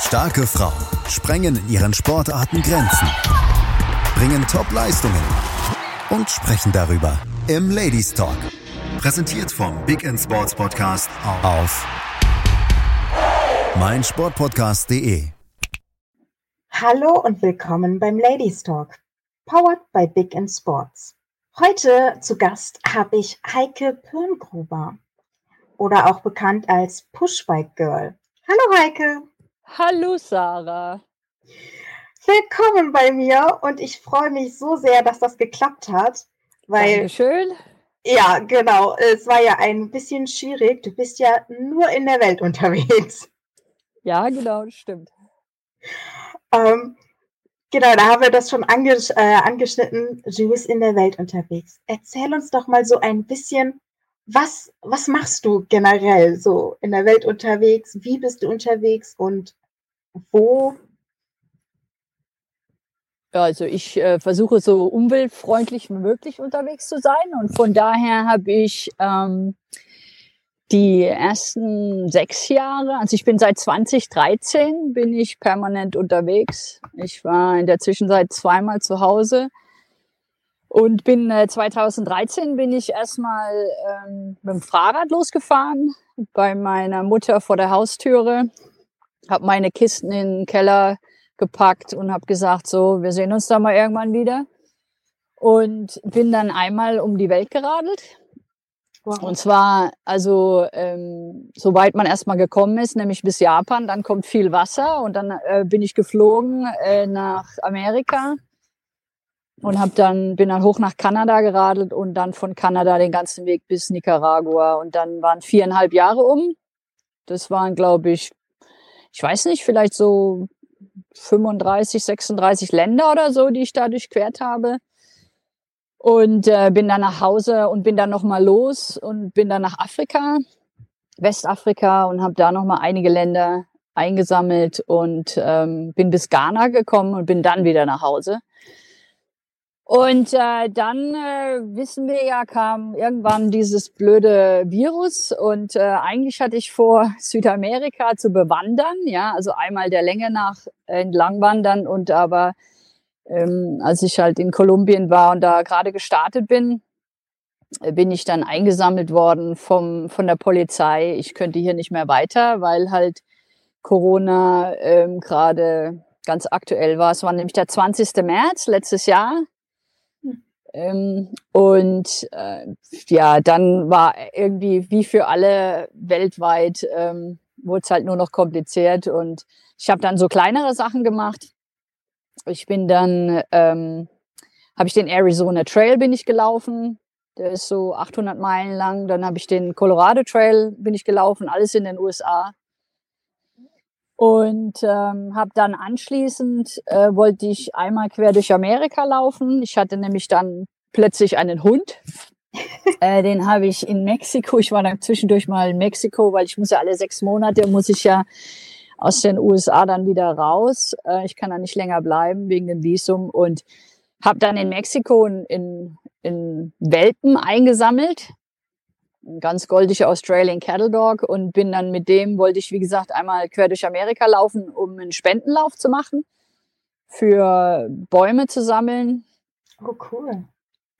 Starke Frauen sprengen in ihren Sportarten Grenzen, bringen Top-Leistungen und sprechen darüber im Ladies Talk. Präsentiert vom Big End Sports Podcast auf meinsportpodcast.de. Hallo und willkommen beim Ladies Talk, powered by Big End Sports. Heute zu Gast habe ich Heike Pirngruber oder auch bekannt als Pushbike Girl. Hallo Heike. Hallo Sarah. Willkommen bei mir und ich freue mich so sehr, dass das geklappt hat. Weil, Dankeschön. Ja, genau. Es war ja ein bisschen schwierig. Du bist ja nur in der Welt unterwegs. Ja, genau, das stimmt. Ähm, genau, da haben wir das schon anges äh, angeschnitten. Du bist in der Welt unterwegs. Erzähl uns doch mal so ein bisschen, was, was machst du generell so in der Welt unterwegs? Wie bist du unterwegs und wo? Also ich äh, versuche so umweltfreundlich wie möglich unterwegs zu sein und von daher habe ich ähm, die ersten sechs Jahre, also ich bin seit 2013 bin ich permanent unterwegs. Ich war in der Zwischenzeit zweimal zu Hause und bin äh, 2013 bin ich erstmal ähm, mit dem Fahrrad losgefahren bei meiner Mutter vor der Haustüre habe meine Kisten in den Keller gepackt und habe gesagt, so, wir sehen uns da mal irgendwann wieder. Und bin dann einmal um die Welt geradelt. Wow. Und zwar, also, ähm, soweit man erstmal gekommen ist, nämlich bis Japan, dann kommt viel Wasser und dann äh, bin ich geflogen äh, nach Amerika und hab dann bin dann hoch nach Kanada geradelt und dann von Kanada den ganzen Weg bis Nicaragua und dann waren viereinhalb Jahre um. Das waren, glaube ich, ich weiß nicht, vielleicht so 35, 36 Länder oder so, die ich da durchquert habe. Und äh, bin dann nach Hause und bin dann nochmal los und bin dann nach Afrika, Westafrika und habe da nochmal einige Länder eingesammelt und ähm, bin bis Ghana gekommen und bin dann wieder nach Hause. Und äh, dann äh, wissen wir ja, kam irgendwann dieses blöde Virus und äh, eigentlich hatte ich vor, Südamerika zu bewandern, ja, also einmal der Länge nach entlang wandern und aber ähm, als ich halt in Kolumbien war und da gerade gestartet bin, bin ich dann eingesammelt worden vom, von der Polizei. Ich könnte hier nicht mehr weiter, weil halt Corona ähm, gerade ganz aktuell war. Es war nämlich der 20. März letztes Jahr. Ähm, und äh, ja, dann war irgendwie wie für alle weltweit, ähm, wurde es halt nur noch kompliziert. Und ich habe dann so kleinere Sachen gemacht. Ich bin dann, ähm, habe ich den Arizona Trail bin ich gelaufen. Der ist so 800 Meilen lang. Dann habe ich den Colorado Trail bin ich gelaufen, alles in den USA. Und ähm, habe dann anschließend, äh, wollte ich einmal quer durch Amerika laufen. Ich hatte nämlich dann plötzlich einen Hund. äh, den habe ich in Mexiko. Ich war dann zwischendurch mal in Mexiko, weil ich muss ja alle sechs Monate, muss ich ja aus den USA dann wieder raus. Äh, ich kann da nicht länger bleiben wegen dem Visum und habe dann in Mexiko in, in, in Welpen eingesammelt ein ganz goldiger Australian Cattle Dog und bin dann mit dem, wollte ich wie gesagt einmal quer durch Amerika laufen, um einen Spendenlauf zu machen, für Bäume zu sammeln. Oh, cool.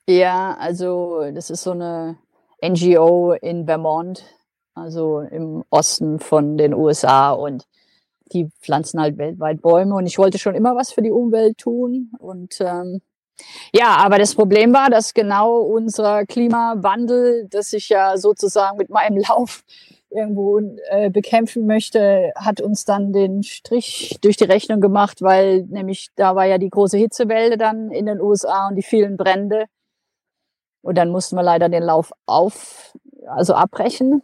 Ja, also das ist so eine NGO in Vermont, also im Osten von den USA und die pflanzen halt weltweit Bäume und ich wollte schon immer was für die Umwelt tun und ähm, ja, aber das Problem war, dass genau unser Klimawandel, das ich ja sozusagen mit meinem Lauf irgendwo äh, bekämpfen möchte, hat uns dann den Strich durch die Rechnung gemacht, weil nämlich da war ja die große Hitzewelle dann in den USA und die vielen Brände. Und dann mussten wir leider den Lauf auf, also abbrechen.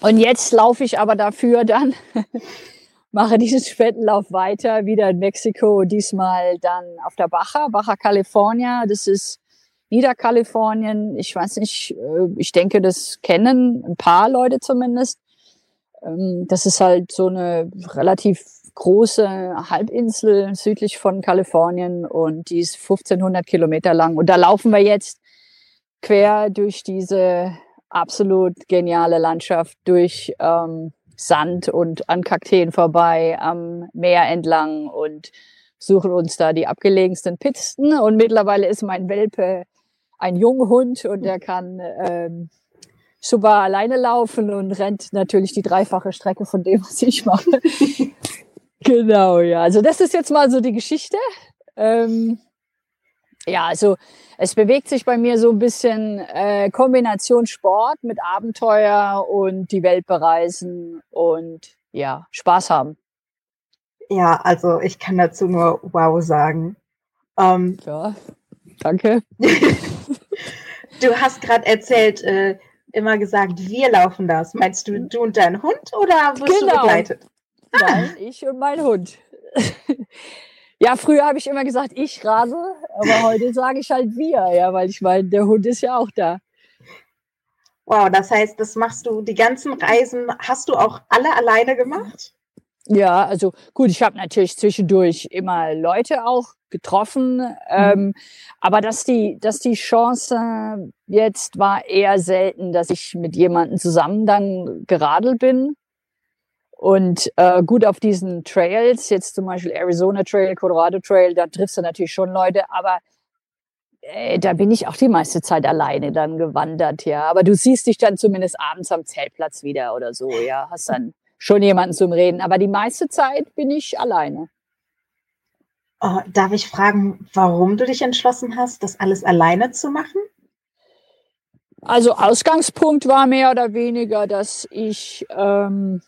Und jetzt laufe ich aber dafür dann mache diesen Spendenlauf weiter, wieder in Mexiko, diesmal dann auf der Baja, Baja California. Das ist Niederkalifornien. Ich weiß nicht, äh, ich denke, das kennen ein paar Leute zumindest. Ähm, das ist halt so eine relativ große Halbinsel südlich von Kalifornien und die ist 1500 Kilometer lang. Und da laufen wir jetzt quer durch diese absolut geniale Landschaft durch ähm, Sand und an Kakteen vorbei, am Meer entlang und suchen uns da die abgelegensten Pisten. Und mittlerweile ist mein Welpe ein Junghund und der kann ähm, super alleine laufen und rennt natürlich die dreifache Strecke von dem, was ich mache. genau, ja. Also das ist jetzt mal so die Geschichte. Ähm, ja, also es bewegt sich bei mir so ein bisschen äh, Kombination Sport mit Abenteuer und die Welt bereisen und ja, Spaß haben. Ja, also ich kann dazu nur wow sagen. Ähm, ja, danke. du hast gerade erzählt, äh, immer gesagt, wir laufen das. Meinst du du und dein Hund oder wirst genau. du begleitet? Nein, ich und mein Hund. Ja, früher habe ich immer gesagt, ich rase, aber heute sage ich halt wir, ja, weil ich meine, der Hund ist ja auch da. Wow, das heißt, das machst du, die ganzen Reisen hast du auch alle alleine gemacht? Ja, also gut, ich habe natürlich zwischendurch immer Leute auch getroffen, mhm. ähm, aber dass die, dass die Chance jetzt war eher selten, dass ich mit jemandem zusammen dann geradelt bin. Und äh, gut auf diesen Trails, jetzt zum Beispiel Arizona Trail, Colorado Trail, da triffst du natürlich schon Leute, aber äh, da bin ich auch die meiste Zeit alleine dann gewandert, ja. Aber du siehst dich dann zumindest abends am Zeltplatz wieder oder so, ja. Hast dann schon jemanden zum Reden. Aber die meiste Zeit bin ich alleine. Oh, darf ich fragen, warum du dich entschlossen hast, das alles alleine zu machen? Also Ausgangspunkt war mehr oder weniger, dass ich ähm,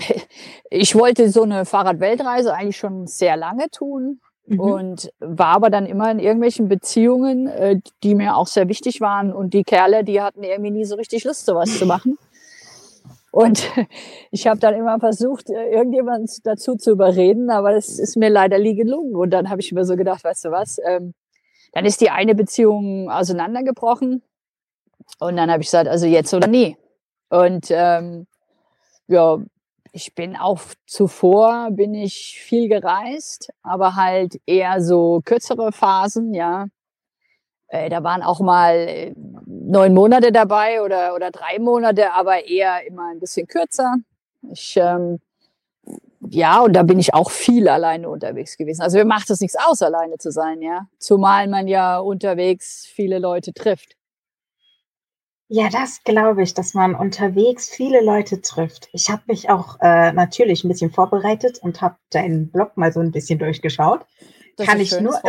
ich wollte so eine Fahrradweltreise eigentlich schon sehr lange tun mhm. und war aber dann immer in irgendwelchen Beziehungen, äh, die mir auch sehr wichtig waren und die Kerle, die hatten irgendwie nie so richtig Lust, sowas zu machen. Und ich habe dann immer versucht, äh, irgendjemand dazu zu überreden, aber das ist mir leider nie gelungen. Und dann habe ich mir so gedacht, weißt du was, ähm, dann ist die eine Beziehung auseinandergebrochen. Und dann habe ich gesagt, also jetzt oder nie. Und ähm, ja, ich bin auch zuvor bin ich viel gereist, aber halt eher so kürzere Phasen, ja. Äh, da waren auch mal äh, neun Monate dabei oder, oder drei Monate, aber eher immer ein bisschen kürzer. Ich, ähm, ja, und da bin ich auch viel alleine unterwegs gewesen. Also mir macht es nichts aus, alleine zu sein, ja. Zumal man ja unterwegs viele Leute trifft. Ja, das glaube ich, dass man unterwegs viele Leute trifft. Ich habe mich auch äh, natürlich ein bisschen vorbereitet und habe deinen Blog mal so ein bisschen durchgeschaut. Das kann ich schön, nur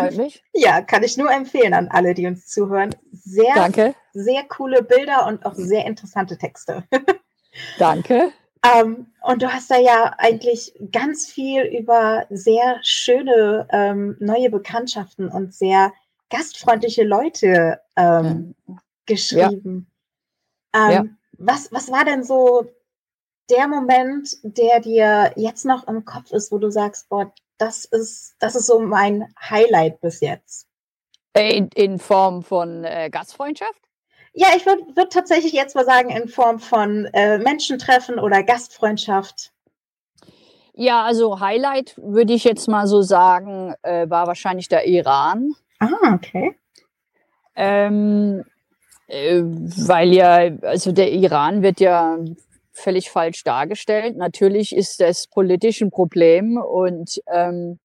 ja, kann ich nur empfehlen an alle, die uns zuhören. Sehr, Danke. sehr coole Bilder und auch sehr interessante Texte. Danke. ähm, und du hast da ja eigentlich ganz viel über sehr schöne ähm, neue Bekanntschaften und sehr gastfreundliche Leute ähm, ja. geschrieben. Ähm, ja. was, was war denn so der Moment, der dir jetzt noch im Kopf ist, wo du sagst, boah, das ist, das ist so mein Highlight bis jetzt? Äh, in, in Form von äh, Gastfreundschaft? Ja, ich würde würd tatsächlich jetzt mal sagen, in Form von äh, Menschentreffen oder Gastfreundschaft. Ja, also Highlight würde ich jetzt mal so sagen, äh, war wahrscheinlich der Iran. Ah, okay. Ähm, äh, weil ja, also der Iran wird ja völlig falsch dargestellt. Natürlich ist das politisch ein Problem und ähm,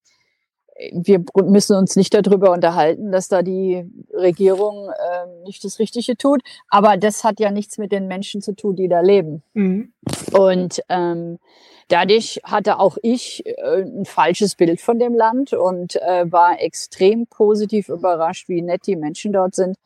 wir müssen uns nicht darüber unterhalten, dass da die Regierung äh, nicht das Richtige tut. Aber das hat ja nichts mit den Menschen zu tun, die da leben. Mhm. Und ähm, dadurch hatte auch ich äh, ein falsches Bild von dem Land und äh, war extrem positiv überrascht, wie nett die Menschen dort sind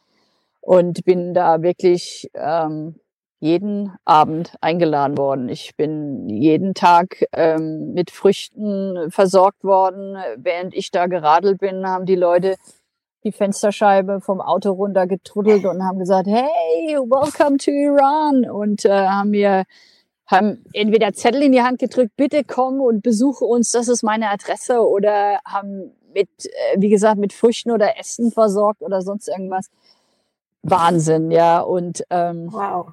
und bin da wirklich ähm, jeden Abend eingeladen worden. Ich bin jeden Tag ähm, mit Früchten versorgt worden. Während ich da geradelt bin, haben die Leute die Fensterscheibe vom Auto runter getrudelt und haben gesagt, hey, welcome to Iran und äh, haben mir haben entweder Zettel in die Hand gedrückt, bitte komm und besuche uns, das ist meine Adresse oder haben mit, äh, wie gesagt, mit Früchten oder Essen versorgt oder sonst irgendwas. Wahnsinn, ja. Und ähm, wow.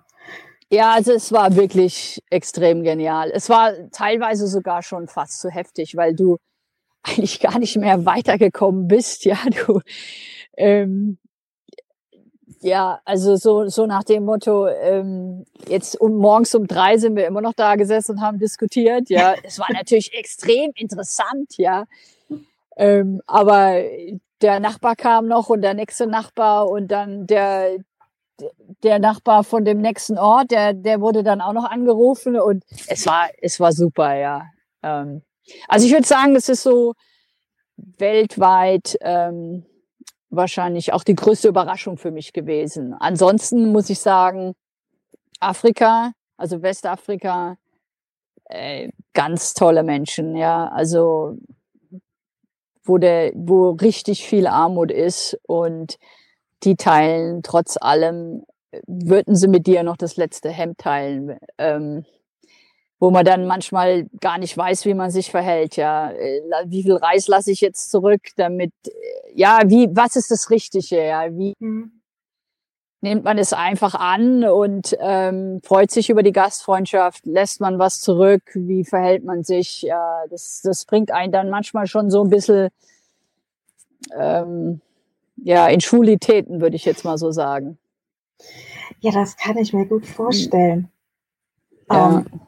Ja, also es war wirklich extrem genial. Es war teilweise sogar schon fast zu heftig, weil du eigentlich gar nicht mehr weitergekommen bist. Ja, du, ähm, Ja, also so, so nach dem Motto, ähm, jetzt um morgens um drei sind wir immer noch da gesessen und haben diskutiert. Ja, es war natürlich extrem interessant, ja. Ähm, aber der Nachbar kam noch und der nächste Nachbar und dann der, der Nachbar von dem nächsten Ort, der, der wurde dann auch noch angerufen und es war, es war super, ja. Ähm, also ich würde sagen, es ist so weltweit ähm, wahrscheinlich auch die größte Überraschung für mich gewesen. Ansonsten muss ich sagen, Afrika, also Westafrika, äh, ganz tolle Menschen, ja. Also wo der, wo richtig viel Armut ist und die teilen trotz allem, würden sie mit dir noch das letzte Hemd teilen. Ähm, wo man dann manchmal gar nicht weiß, wie man sich verhält. Ja, äh, wie viel Reis lasse ich jetzt zurück, damit äh, ja, wie was ist das Richtige? Ja, wie mhm. Nimmt man es einfach an und ähm, freut sich über die Gastfreundschaft? Lässt man was zurück? Wie verhält man sich? Ja, das das bringt einen dann manchmal schon so ein bisschen ähm, ja in Schwulitäten, würde ich jetzt mal so sagen. Ja, das kann ich mir gut vorstellen. Ja. Um, ähm,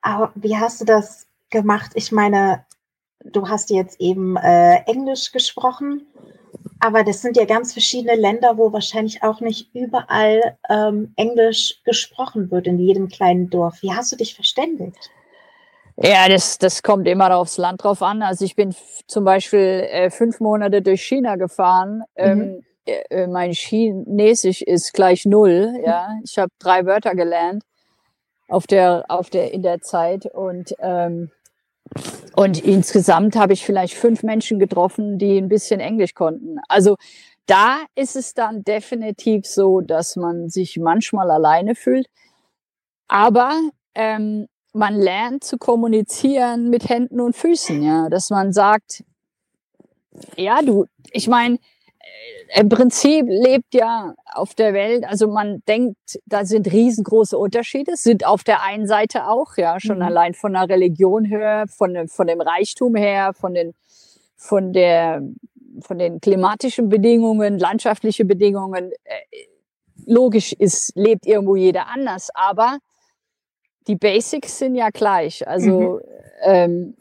aber wie hast du das gemacht? Ich meine, du hast jetzt eben äh, Englisch gesprochen, aber das sind ja ganz verschiedene Länder, wo wahrscheinlich auch nicht überall ähm, Englisch gesprochen wird in jedem kleinen Dorf. Wie hast du dich verständigt? Ja, das, das kommt immer aufs Land drauf an. Also ich bin zum Beispiel äh, fünf Monate durch China gefahren. Mhm. Ähm, äh, mein Chinesisch ist gleich null. Ja, ich habe drei Wörter gelernt auf der, auf der, in der Zeit und, ähm, und insgesamt habe ich vielleicht fünf Menschen getroffen, die ein bisschen Englisch konnten. Also da ist es dann definitiv so, dass man sich manchmal alleine fühlt. Aber ähm, man lernt zu kommunizieren mit Händen und Füßen, ja, dass man sagt, ja, du, ich meine, im Prinzip lebt ja auf der Welt, also man denkt, da sind riesengroße Unterschiede, sind auf der einen Seite auch, ja, schon mhm. allein von der Religion her, von, von dem Reichtum her, von den, von der, von den klimatischen Bedingungen, landschaftliche Bedingungen. Äh, logisch ist, lebt irgendwo jeder anders, aber die Basics sind ja gleich. Also, mhm. ähm,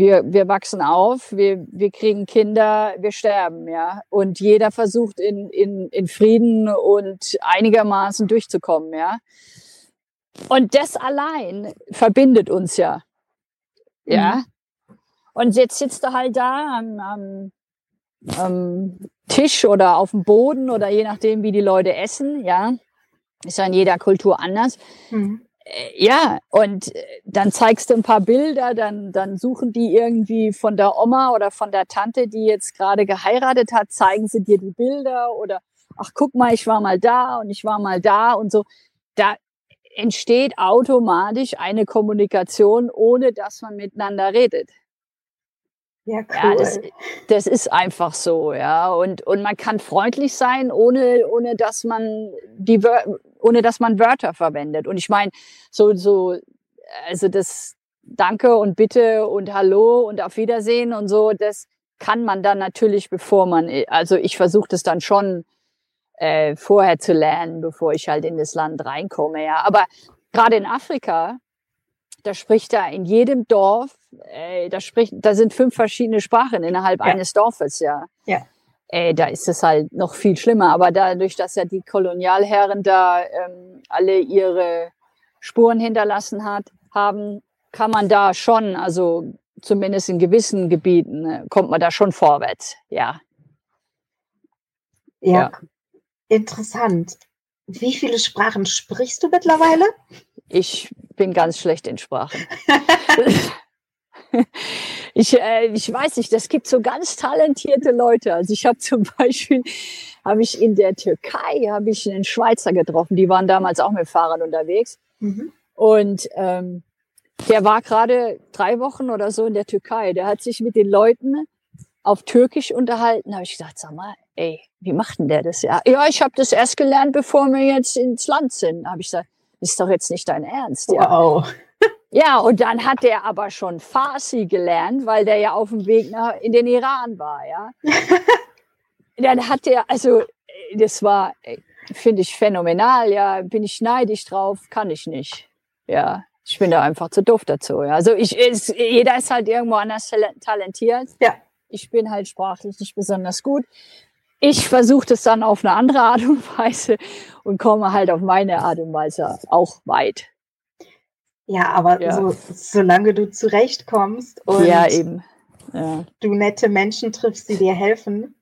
wir, wir wachsen auf, wir, wir kriegen Kinder, wir sterben, ja. Und jeder versucht in, in, in Frieden und einigermaßen durchzukommen, ja. Und das allein verbindet uns ja. Ja. Mhm. Und jetzt sitzt du halt da am, am, am Tisch oder auf dem Boden oder je nachdem, wie die Leute essen, ja. Ist ja in jeder Kultur anders. Mhm. Äh, ja, und äh, dann zeigst du ein paar Bilder, dann, dann suchen die irgendwie von der Oma oder von der Tante, die jetzt gerade geheiratet hat, zeigen sie dir die Bilder oder ach guck mal, ich war mal da und ich war mal da und so. Da entsteht automatisch eine Kommunikation, ohne dass man miteinander redet. Ja, cool. Ja, das, das ist einfach so, ja. Und, und man kann freundlich sein, ohne, ohne dass man die ohne dass man Wörter verwendet. Und ich meine, so, so, also das Danke und Bitte und Hallo und auf Wiedersehen und so, das kann man dann natürlich, bevor man, also ich versuche das dann schon äh, vorher zu lernen, bevor ich halt in das Land reinkomme, ja. Aber gerade in Afrika, da spricht da in jedem Dorf, äh, da spricht, da sind fünf verschiedene Sprachen innerhalb ja. eines Dorfes, ja. Ja. Äh, da ist es halt noch viel schlimmer. Aber dadurch, dass ja die Kolonialherren da ähm, alle ihre Spuren hinterlassen hat, haben, kann man da schon, also zumindest in gewissen Gebieten, äh, kommt man da schon vorwärts, ja. Ja, ja. interessant. Wie viele Sprachen sprichst du mittlerweile? Ich bin ganz schlecht in Sprachen. ich, äh, ich weiß nicht, das gibt so ganz talentierte Leute. Also ich habe zum Beispiel, habe ich in der Türkei, habe ich einen Schweizer getroffen, die waren damals auch mit Fahrrad unterwegs. Mhm. Und ähm, der war gerade drei Wochen oder so in der Türkei. Der hat sich mit den Leuten auf Türkisch unterhalten. Da habe ich gedacht, sag mal, ey, wie macht denn der das? Ja, ja ich habe das erst gelernt, bevor wir jetzt ins Land sind. Da habe ich gesagt, ist doch jetzt nicht dein Ernst. Wow. Ja, und dann hat der aber schon Farsi gelernt, weil der ja auf dem Weg nach, in den Iran war, ja. dann hat der, also, das war, finde ich phänomenal, ja, bin ich neidisch drauf, kann ich nicht. Ja, ich bin da einfach zu doof dazu. Ja. Also ich, ist, jeder ist halt irgendwo anders talentiert. Ja. Ich bin halt sprachlich nicht besonders gut. Ich versuche das dann auf eine andere Art und Weise und komme halt auf meine Art und Weise auch weit. Ja, aber Ja. So, solange du zurechtkommst und ja, eben. Ja. du nette Menschen triffst, die dir helfen,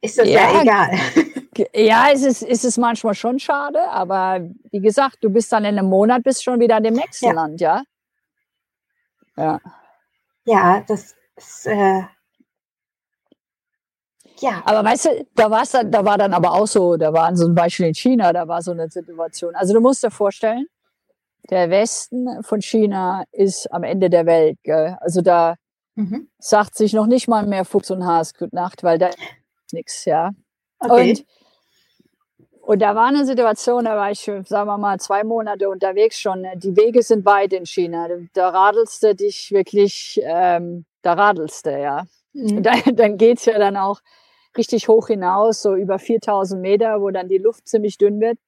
ist das ja, Ja, egal. Ja, es ist, es ist manchmal schon schade, aber wie gesagt, du bist dann in einem Monat bist schon wieder in dem nächsten. Land, ja? Ja. Ja, das ist, äh, ja, Aber weißt du, da war's dann, da war dann aber auch so, da war zum Beispiel in China, da war so eine Situation. Also du musst dir vorstellen, der Westen von China ist am Ende der Welt. Gell? Also da mhm. sagt sich noch nicht mal mehr Fuchs und Has Gute Nacht, weil da ist nichts, ja. okay. Und, und da war eine Situation, da war ich, sagen wir mal, zwei Monate unterwegs schon. ne? Die Wege sind weit in China. Da radelst du dich wirklich, ähm, da radelst du, ja. Mhm. Und dann, dann geht's ja dann auch richtig hoch hinaus, so über 4000 Meter, wo dann die Luft ziemlich dünn wird.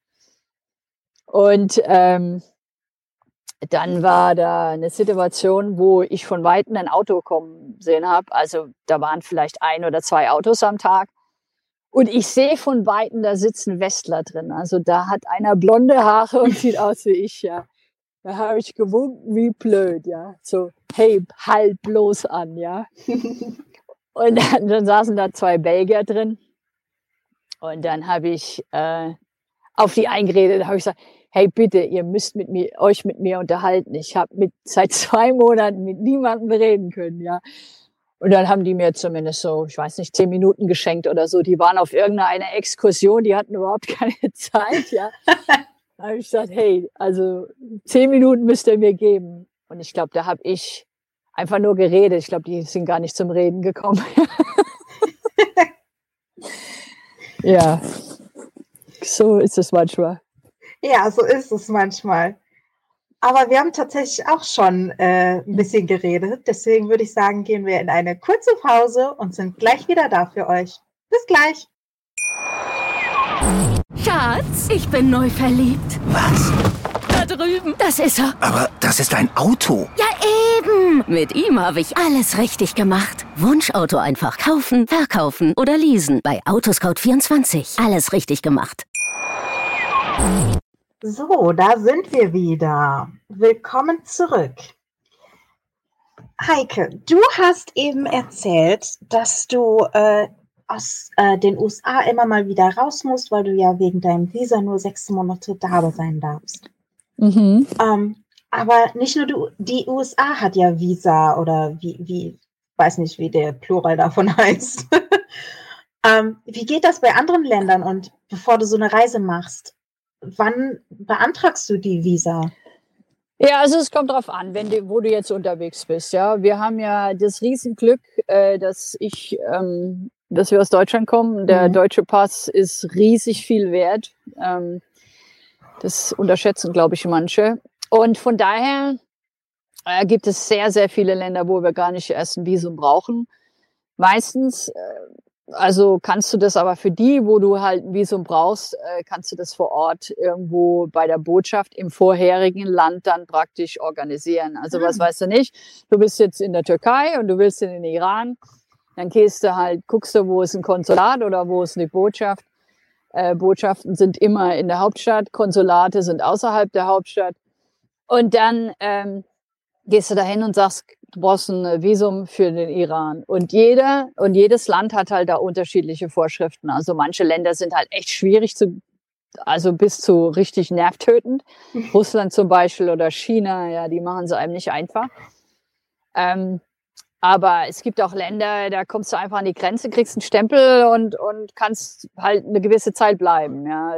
Und ähm, dann war da eine Situation, wo ich von Weitem ein Auto kommen sehen habe. Also da waren vielleicht ein oder zwei Autos am Tag. Und ich sehe von Weitem, da sitzen Westler drin. Also da hat einer blonde Haare und sieht aus wie ich, ja. Da habe ich gewunken, wie blöd, ja. So, hey, halt bloß an, ja. Und dann, dann saßen da zwei Belgier drin. Und dann habe ich äh, auf die eingeredet, habe ich gesagt, hey bitte, ihr müsst mit mir, euch mit mir unterhalten. Ich habe mit seit zwei Monaten mit niemandem reden können, ja. Und dann haben die mir zumindest so, ich weiß nicht, zehn Minuten geschenkt oder so. Die waren auf irgendeiner Exkursion, die hatten überhaupt keine Zeit, ja. Da habe ich gesagt, hey, also zehn Minuten müsst ihr mir geben. Und ich glaube, da habe ich einfach nur geredet. Ich glaube, die sind gar nicht zum Reden gekommen. ja, so ist es manchmal. Ja, so ist es manchmal. Aber wir haben tatsächlich auch schon äh, ein bisschen geredet. Deswegen würde ich sagen, gehen wir in eine kurze Pause und sind gleich wieder da für euch. Bis gleich. Schatz, ich bin neu verliebt. Was? Da drüben. Das ist er. Aber das ist ein Auto. Ja, eben. Mit ihm habe ich alles richtig gemacht. Wunschauto einfach kaufen, verkaufen oder leasen. Bei Autoscout24. Alles richtig gemacht. So, da sind wir wieder. Willkommen zurück. Heike, du hast eben erzählt, dass du äh, aus äh, den USA immer mal wieder raus musst, weil du ja wegen deinem Visa nur sechs Monate da sein darfst. Mhm. Ähm, aber nicht nur du, die USA hat ja Visa oder wie, wie, weiß nicht, wie der Plural davon heißt. ähm, wie geht das bei anderen Ländern und bevor du so eine Reise machst? Wann beantragst du die Visa? Ja, also es kommt drauf an, wenn du, wo du jetzt unterwegs bist. Ja, wir haben ja das Riesenglück, äh, dass ich, ähm, dass wir aus Deutschland kommen. Der Mhm. deutsche Pass ist riesig viel wert. Ähm, das unterschätzen, glaube ich, manche. Und von daher äh, gibt es sehr, sehr viele Länder, wo wir gar nicht erst ein Visum brauchen. Meistens, äh, also kannst du das aber für die, wo du halt ein Visum brauchst, äh, kannst du das vor Ort irgendwo bei der Botschaft im vorherigen Land dann praktisch organisieren. Also was Ah. weißt du nicht? Du bist jetzt in der Türkei und du willst in den Iran. Dann gehst du halt, guckst du, wo ist ein Konsulat oder wo ist eine Botschaft. Äh, Botschaften sind immer in der Hauptstadt, Konsulate sind außerhalb der Hauptstadt. Und dann ähm, gehst du dahin und sagst, du brauchst ein Visum für den Iran. Und jeder und jedes Land hat halt da unterschiedliche Vorschriften. Also manche Länder sind halt echt schwierig zu, also bis zu richtig nervtötend. Russland zum Beispiel oder China, ja, die machen es einem nicht einfach. Ähm, aber es gibt auch Länder, da kommst du einfach an die Grenze, kriegst einen Stempel und, und kannst halt eine gewisse Zeit bleiben. Ja.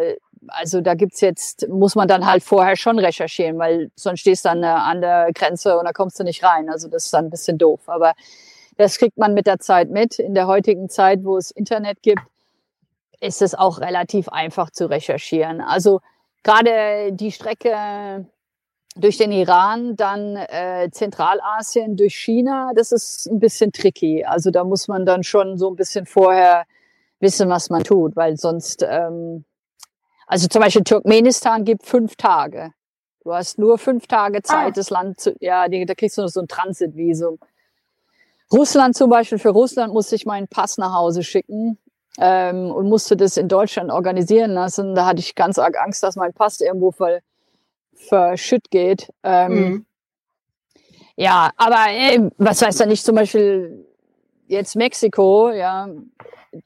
Also da gibt's jetzt, muss man dann halt vorher schon recherchieren, weil sonst stehst du dann äh, an der Grenze und da kommst du nicht rein. Also das ist dann ein bisschen doof. Aber das kriegt man mit der Zeit mit. In der heutigen Zeit, wo es Internet gibt, ist es auch relativ einfach zu recherchieren. Also gerade die Strecke durch den Iran, dann äh, Zentralasien, durch China, das ist ein bisschen tricky. Also da muss man dann schon so ein bisschen vorher wissen, was man tut, weil sonst ähm, Also zum Beispiel Turkmenistan gibt fünf Tage. Du hast nur fünf Tage Zeit, Ah. das Land zu, ja, da kriegst du noch so ein Transitvisum. Russland zum Beispiel, für Russland musste ich meinen Pass nach Hause schicken ähm, und musste das in Deutschland organisieren lassen. Da hatte ich ganz arg Angst, dass mein Pass irgendwo ver, verschütt geht. Ähm, Mhm. Ja, aber äh, was weiß da nicht, zum Beispiel jetzt Mexiko, ja,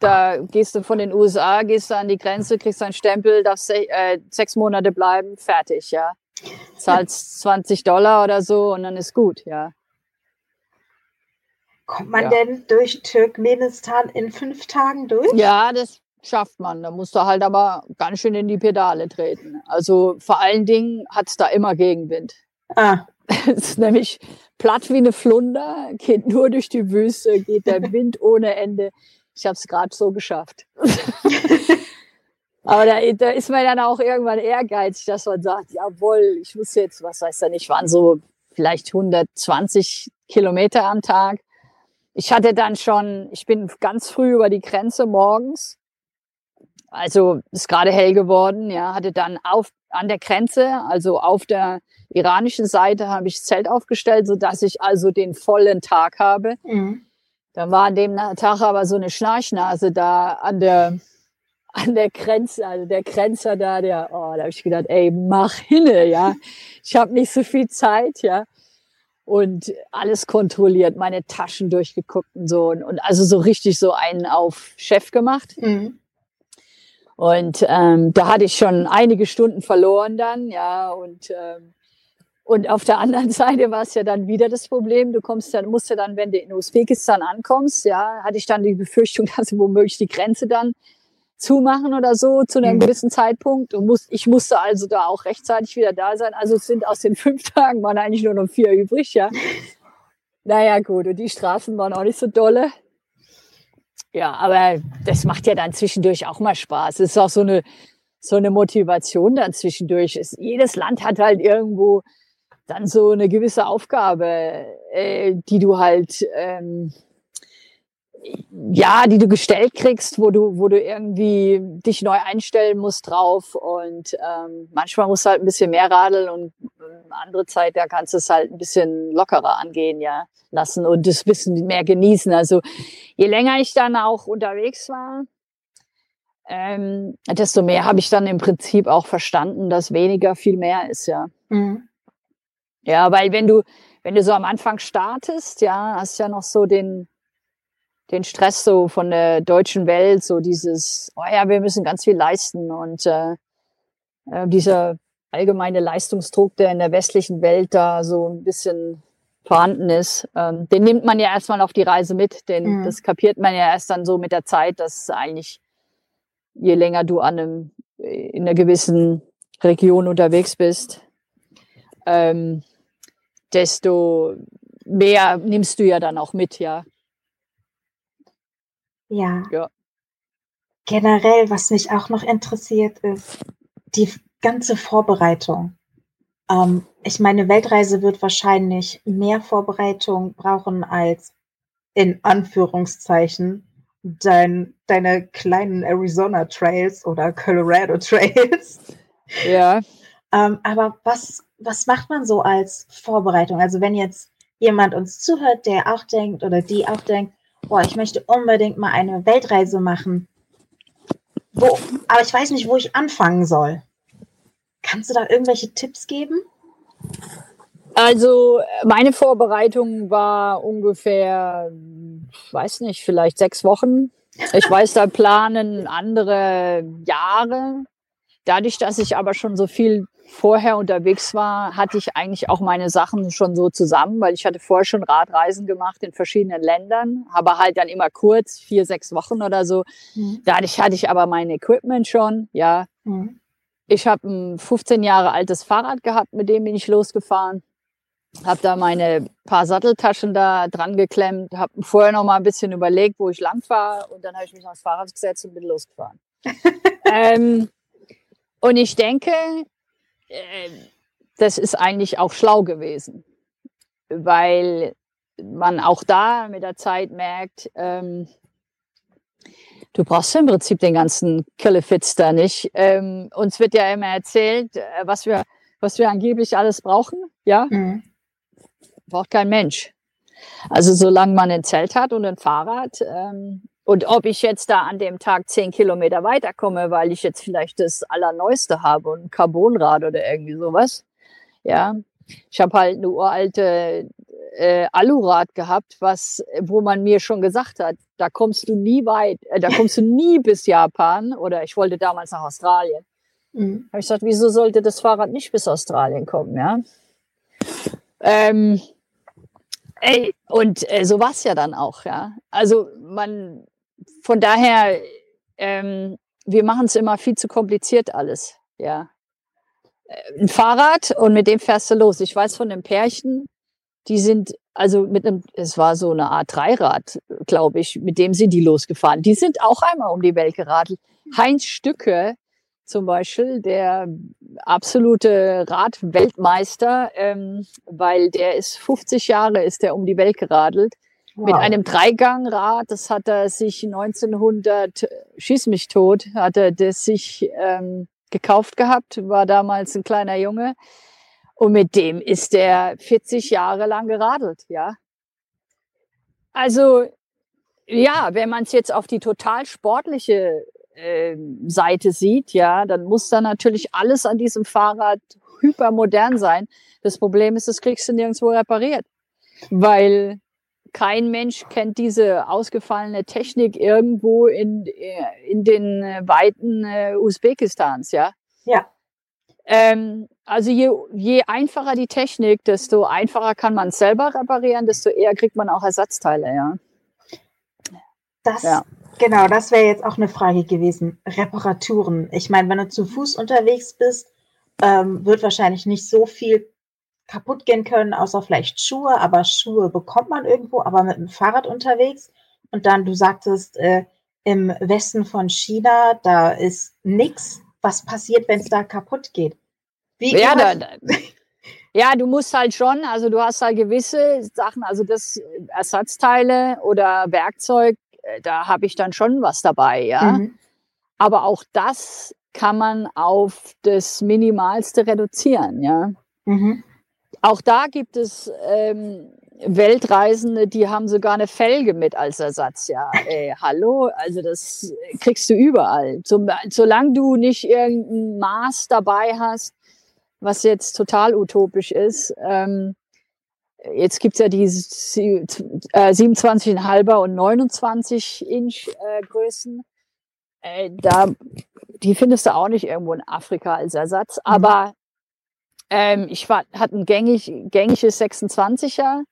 da gehst du von den USA, gehst du an die Grenze, kriegst einen Stempel, darfst se äh, sechs Monate bleiben, fertig, ja. Zahlst 20 Dollar oder so und dann ist gut, ja. Kommt man Ja. denn durch Turkmenistan in fünf Tagen durch? Ja, das schafft man. Da musst du halt aber ganz schön in die Pedale treten. Also vor allen Dingen hat's da immer Gegenwind. Ah, Es ist nämlich platt wie eine Flunder, geht nur durch die Wüste, geht der Wind ohne Ende. Ich habe es gerade so geschafft. Aber da, da ist man dann auch irgendwann ehrgeizig, dass man sagt, jawohl, ich muss jetzt, was weiß ich nicht, waren so vielleicht 120 Kilometer am Tag. Ich hatte dann schon, ich bin ganz früh über die Grenze morgens. Also ist gerade hell geworden, ja, hatte dann auf an der Grenze, also auf der iranischen Seite habe ich das Zelt aufgestellt, so dass ich also den vollen Tag habe. mhm. Dann war an dem Tag aber so eine Schnarchnase da an der, an der Grenze, also der Grenzer da, der, oh, da habe ich gedacht, ey, mach hinne, ja. Ich habe nicht so viel Zeit, ja. Und alles kontrolliert, meine Taschen durchgeguckt und so. Und, und also so richtig so einen auf Chef gemacht. Mhm. Und ähm, da hatte ich schon einige Stunden verloren dann, ja. Und, ähm, und auf der anderen Seite war es ja dann wieder das Problem. Du kommst dann, musst ja dann, wenn du in Usbekistan ankommst, ja, hatte ich dann die Befürchtung, dass sie womöglich die Grenze dann zumachen oder so zu einem Mhm. gewissen Zeitpunkt. Und muss, ich musste also da auch rechtzeitig wieder da sein. Also es sind aus den fünf Tagen waren eigentlich nur noch vier übrig, ja. Naja, gut, und die Straßen waren auch nicht so dolle. Ja, aber das macht ja dann zwischendurch auch mal Spaß. Es ist auch so eine, so eine Motivation dann zwischendurch. Es, jedes Land hat halt irgendwo dann so eine gewisse Aufgabe, äh, die du halt, ähm, ja, die du gestellt kriegst, wo du, wo du irgendwie dich neu einstellen musst drauf. Und ähm, manchmal musst du halt ein bisschen mehr radeln und ähm, andere Zeit, da kannst du es halt ein bisschen lockerer angehen, ja, lassen und das bisschen mehr genießen. Also je länger ich dann auch unterwegs war, ähm, desto mehr habe ich dann im Prinzip auch verstanden, dass weniger viel mehr ist, ja. Mhm. Ja, weil wenn du, wenn du so am Anfang startest, ja, hast ja noch so den, den Stress so von der deutschen Welt, so dieses, oh ja, wir müssen ganz viel leisten und äh, äh, dieser allgemeine Leistungsdruck, der in der westlichen Welt da so ein bisschen vorhanden ist, ähm, den nimmt man ja erstmal auf die Reise mit, den, Mhm. das kapiert man ja erst dann so mit der Zeit, dass eigentlich je länger du an einem, in einer gewissen Region unterwegs bist, ähm, desto mehr nimmst du ja dann auch mit, ja. Ja. Ja. Generell, was mich auch noch interessiert, ist die ganze Vorbereitung. Ähm, ich meine, Weltreise wird wahrscheinlich mehr Vorbereitung brauchen als in Anführungszeichen dein, deine kleinen Arizona Trails oder Colorado Trails. Ja. Ähm, aber was, was macht man so als Vorbereitung? Also wenn jetzt jemand uns zuhört, der auch denkt oder die auch denkt, boah, ich möchte unbedingt mal eine Weltreise machen. Wo, aber ich weiß nicht, wo ich anfangen soll. Kannst du da irgendwelche Tipps geben? Also meine Vorbereitung war ungefähr, weiß nicht, vielleicht sechs Wochen. Ich weiß, da planen andere Jahre. Dadurch, dass ich aber schon so viel vorher unterwegs war, hatte ich eigentlich auch meine Sachen schon so zusammen, weil ich hatte vorher schon Radreisen gemacht in verschiedenen Ländern, aber halt dann immer kurz, vier, sechs Wochen oder so. Mhm. Dadurch hatte ich aber mein Equipment schon, ja. Mhm. Ich habe ein 15 Jahre altes Fahrrad gehabt, mit dem bin ich losgefahren. Habe da meine paar Satteltaschen da dran geklemmt, habe vorher noch mal ein bisschen überlegt, wo ich lang fahre und dann habe ich mich aufs Fahrrad gesetzt und bin losgefahren. ähm, und ich denke, das ist eigentlich auch schlau gewesen, weil man auch da mit der Zeit merkt, ähm, Du brauchst im Prinzip den ganzen Killefitz da nicht. Ähm, uns wird ja immer erzählt, äh, was wir, was wir angeblich alles brauchen. Ja, Mhm. braucht kein Mensch. Also solange man ein Zelt hat und ein Fahrrad ähm, und ob ich jetzt da an dem Tag zehn Kilometer weiterkomme, weil ich jetzt vielleicht das Allerneueste habe und ein Carbonrad oder irgendwie sowas. Ja, ich habe halt eine uralte äh, Alurad gehabt, was, wo man mir schon gesagt hat, da kommst du nie weit, äh, da kommst du nie bis Japan oder ich wollte damals nach Australien. Mhm. Habe ich gesagt, wieso sollte das Fahrrad nicht bis Australien kommen, ja? Ähm, ey, und äh, so war es ja dann auch, ja. Also man, von daher, ähm, wir machen es immer viel zu kompliziert alles, ja. Äh, Ein Fahrrad und mit dem fährst du los. Ich weiß von einem Pärchen, die sind, also mit einem, es war so eine Art Dreirad, glaube ich, mit dem sind die losgefahren. Die sind auch einmal um die Welt geradelt. Heinz Stücke zum Beispiel, der absolute Radweltmeister, ähm, weil der ist 50 Jahre ist der um die Welt geradelt mit einem Dreigangrad. Das hat er sich 1900 äh, schieß mich tot, hat er das sich ähm, gekauft gehabt, war damals ein kleiner Junge und mit dem ist er 40 Jahre lang geradelt, ja. Also ja, wenn man es jetzt auf die total sportliche ähm, Seite sieht, ja, dann muss da natürlich alles an diesem Fahrrad hypermodern sein. Das Problem ist, das kriegst du nirgendwo repariert, weil kein Mensch kennt diese ausgefallene Technik irgendwo in, äh, in den äh, Weiten äh, Usbekistans, ja. Ja. Ähm, also je, je einfacher die Technik, desto einfacher kann man es selber reparieren, desto eher kriegt man auch Ersatzteile, ja. Das, Ja. genau, das wäre jetzt auch eine Frage gewesen. Reparaturen. Ich meine, wenn du zu Fuß unterwegs bist, ähm, wird wahrscheinlich nicht so viel kaputt gehen können, außer vielleicht Schuhe, aber Schuhe bekommt man irgendwo, aber mit dem Fahrrad unterwegs. Und dann, du sagtest, äh, im Westen von China, da ist nichts. Was passiert, wenn es da kaputt geht? Wie, Ja, da, da, ja, du musst halt schon, also du hast halt gewisse Sachen, also das äh, Ersatzteile oder Werkzeug, äh, da habe ich dann schon was dabei, ja. Mhm. Aber auch das kann man auf das Minimalste reduzieren, ja. Mhm. Auch da gibt es ähm, Weltreisende, die haben sogar eine Felge mit als Ersatz. Ja, ey, hallo, also das kriegst du überall. Zum, solange du nicht irgendein Maß dabei hast, was jetzt total utopisch ist. Ähm, jetzt gibt's ja die äh, 27,5er und 29 Inch äh, Größen. Äh, da, die findest du auch nicht irgendwo in Afrika als Ersatz. Aber ähm, ich war, hatte ein gängig, gängiges 26er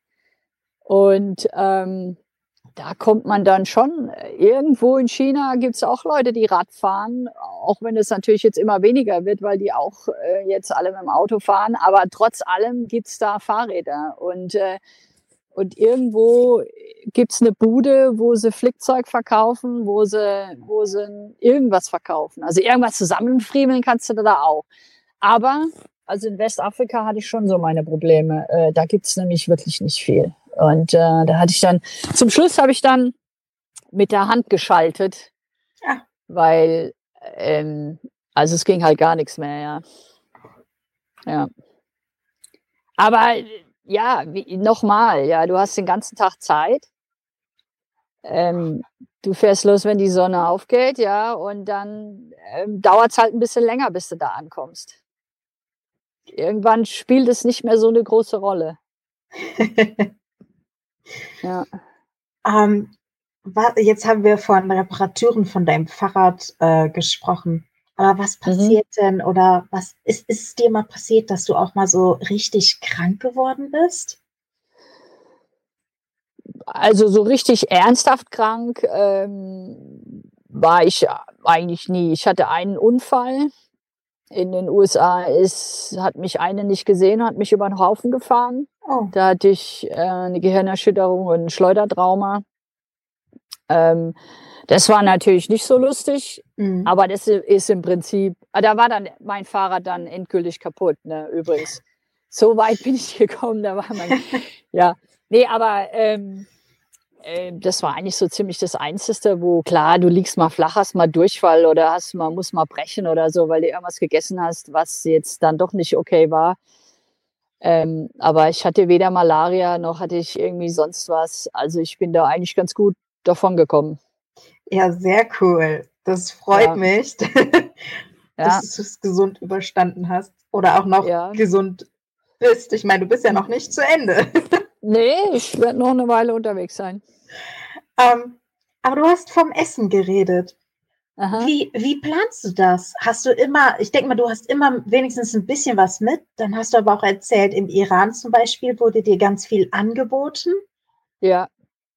und ähm, da kommt man dann schon, äh, irgendwo in China gibt's auch Leute, die Rad fahren, auch wenn es natürlich jetzt immer weniger wird, weil die auch äh, jetzt alle mit dem Auto fahren, aber trotz allem gibt's da Fahrräder und äh, und irgendwo gibt's eine Bude, wo sie Flickzeug verkaufen, wo sie, wo sie irgendwas verkaufen. Also irgendwas zusammenfriemeln kannst du da auch. Aber also in Westafrika hatte ich schon so meine Probleme. Äh, da gibt's nämlich wirklich nicht viel. Und äh, da hatte ich dann, zum Schluss habe ich dann mit der Hand geschaltet, Ah. weil, ähm, also es ging halt gar nichts mehr, ja. Ja. Aber ja, nochmal, ja, du hast den ganzen Tag Zeit. Ähm, du fährst los, wenn die Sonne aufgeht, ja, und dann ähm, dauert es halt ein bisschen länger, bis du da ankommst. Irgendwann spielt es nicht mehr so eine große Rolle. Ja. Ähm, jetzt haben wir von Reparaturen von deinem Fahrrad äh, gesprochen. Aber was passiert denn oder was ist, ist es dir mal passiert, dass du auch mal so richtig krank geworden bist? Also so richtig ernsthaft krank ähm, war ich eigentlich nie. Ich hatte einen Unfall. In den USA ist, hat mich eine nicht gesehen, hat mich über den Haufen gefahren. Oh, Da hatte ich äh, eine Gehirnerschütterung und ein Schleudertrauma. Ähm, das war natürlich nicht so lustig, mhm. aber das ist im Prinzip, ah, da war dann mein Fahrrad dann endgültig kaputt, ne, übrigens. So weit bin ich gekommen, da war man, ja. Nee, aber ähm, äh, das war eigentlich so ziemlich das Einzige, wo klar, du liegst mal flach, hast mal Durchfall oder hast mal, musst mal brechen oder so, weil du irgendwas gegessen hast, was jetzt dann doch nicht okay war. Ähm, aber ich hatte weder Malaria noch hatte ich irgendwie sonst was. Also ich bin da eigentlich ganz gut davon gekommen. Ja, sehr cool. Das freut ja. mich, dass ja. du es gesund überstanden hast oder auch noch ja. gesund bist. Ich meine, du bist ja noch nicht zu Ende. nee, ich werde noch eine Weile unterwegs sein. Ähm, aber du hast vom Essen geredet. Wie, wie planst du das? Hast du immer, ich denke mal, du hast immer wenigstens ein bisschen was mit. Dann hast du aber auch erzählt, im Iran zum Beispiel wurde dir ganz viel angeboten. Ja.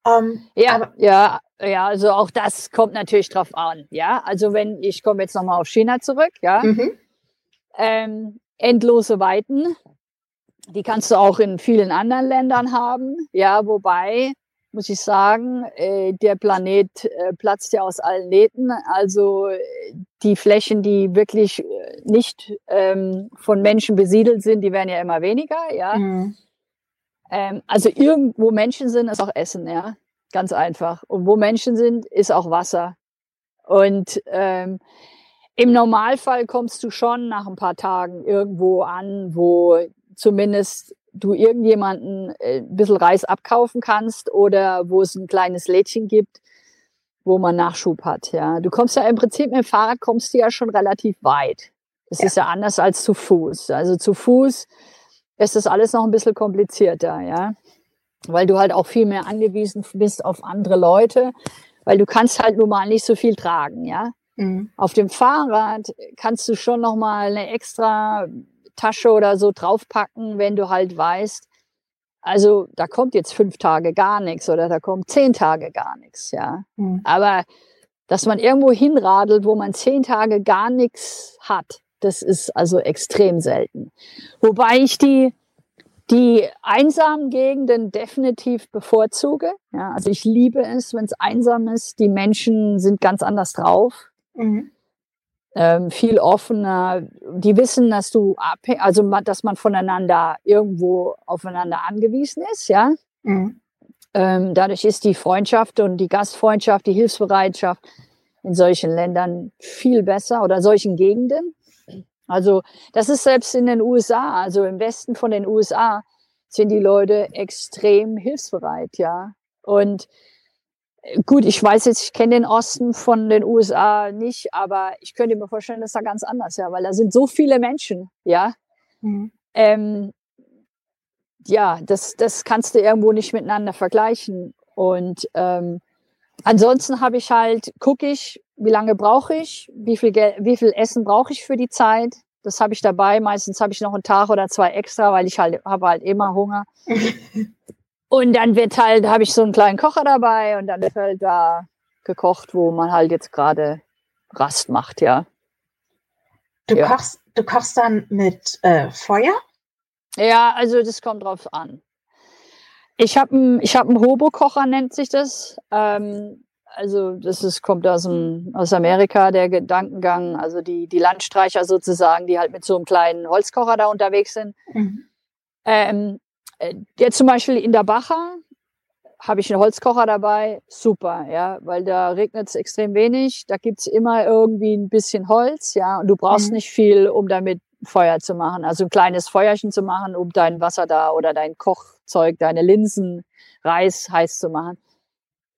Ähm, ja, ja, ja, also auch das kommt natürlich drauf an. Ja, also wenn ich komme jetzt nochmal auf China zurück, ja. Mhm. Ähm, endlose Weiten, die kannst du auch in vielen anderen Ländern haben. Ja, wobei muss ich sagen, äh, der Planet äh, platzt ja aus allen Nähten. Also die Flächen, die wirklich äh, nicht ähm, von Menschen besiedelt sind, die werden ja immer weniger, ja. Mhm. Ähm, also irgendwo Menschen sind, ist auch Essen, ja. Ganz einfach. Und wo Menschen sind, ist auch Wasser. Und ähm, im Normalfall kommst du schon nach ein paar Tagen irgendwo an, wo zumindest du irgendjemanden äh, ein bisschen Reis abkaufen kannst oder wo es ein kleines Lädchen gibt, wo man Nachschub hat. Ja, du kommst ja im Prinzip mit dem Fahrrad kommst du ja schon relativ weit. Das ja. ist ja anders als zu Fuß. Also zu Fuß ist das alles noch ein bisschen komplizierter, ja, weil du halt auch viel mehr angewiesen bist auf andere Leute, weil du kannst halt nun mal nicht so viel tragen, ja. Mhm. Auf dem Fahrrad kannst du schon noch mal eine extra Tasche oder so draufpacken, wenn du halt weißt, also da kommt jetzt fünf Tage gar nichts oder da kommt zehn Tage gar nichts, ja. Mhm. Aber dass man irgendwo hinradelt, wo man zehn Tage gar nichts hat, das ist also extrem selten. Wobei ich die, die einsamen Gegenden definitiv bevorzuge. Ja, also ich liebe es, wenn es einsam ist. Die Menschen sind ganz anders drauf. Mhm ähm, viel offener. Die wissen, dass du abhängig, also dass man voneinander irgendwo aufeinander angewiesen ist, ja. Mhm. Ähm, dadurch ist die Freundschaft und die Gastfreundschaft, die Hilfsbereitschaft in solchen Ländern viel besser oder solchen Gegenden. Also das ist selbst in den USA, also im Westen von den USA sind die Leute extrem hilfsbereit, ja. Und Gut, ich weiß jetzt, ich kenne den Osten von den USA nicht, aber ich könnte mir vorstellen, dass da ganz anders, ja, weil da sind so viele Menschen, ja. Mhm. Ähm, ja, das, das kannst du irgendwo nicht miteinander vergleichen. Und ähm, ansonsten habe ich halt, gucke ich, wie lange brauche ich, wie viel, Geld, wie viel Essen brauche ich für die Zeit. Das habe ich dabei. Meistens habe ich noch einen Tag oder zwei extra, weil ich halt habe halt immer Hunger. Und dann wird halt, habe ich so einen kleinen Kocher dabei und dann wird halt da gekocht, wo man halt jetzt gerade Rast macht, ja. Du ja. kochst, du kochst dann mit äh, Feuer? Ja, also das kommt drauf an. Ich habe einen ich hab einen Hobo-Kocher, nennt sich das. Ähm, also das ist, kommt aus, dem, aus Amerika, der Gedankengang, also die, die Landstreicher sozusagen, die halt mit so einem kleinen Holzkocher da unterwegs sind. Mhm. Ähm, äh, jetzt zum Beispiel in der Bacher habe ich einen Holzkocher dabei, super, ja, weil da regnet es extrem wenig, da gibt's immer irgendwie ein bisschen Holz, ja, und du brauchst mhm. nicht viel, um damit Feuer zu machen, also ein kleines Feuerchen zu machen, um dein Wasser da oder dein Kochzeug, deine Linsen, Reis heiß zu machen.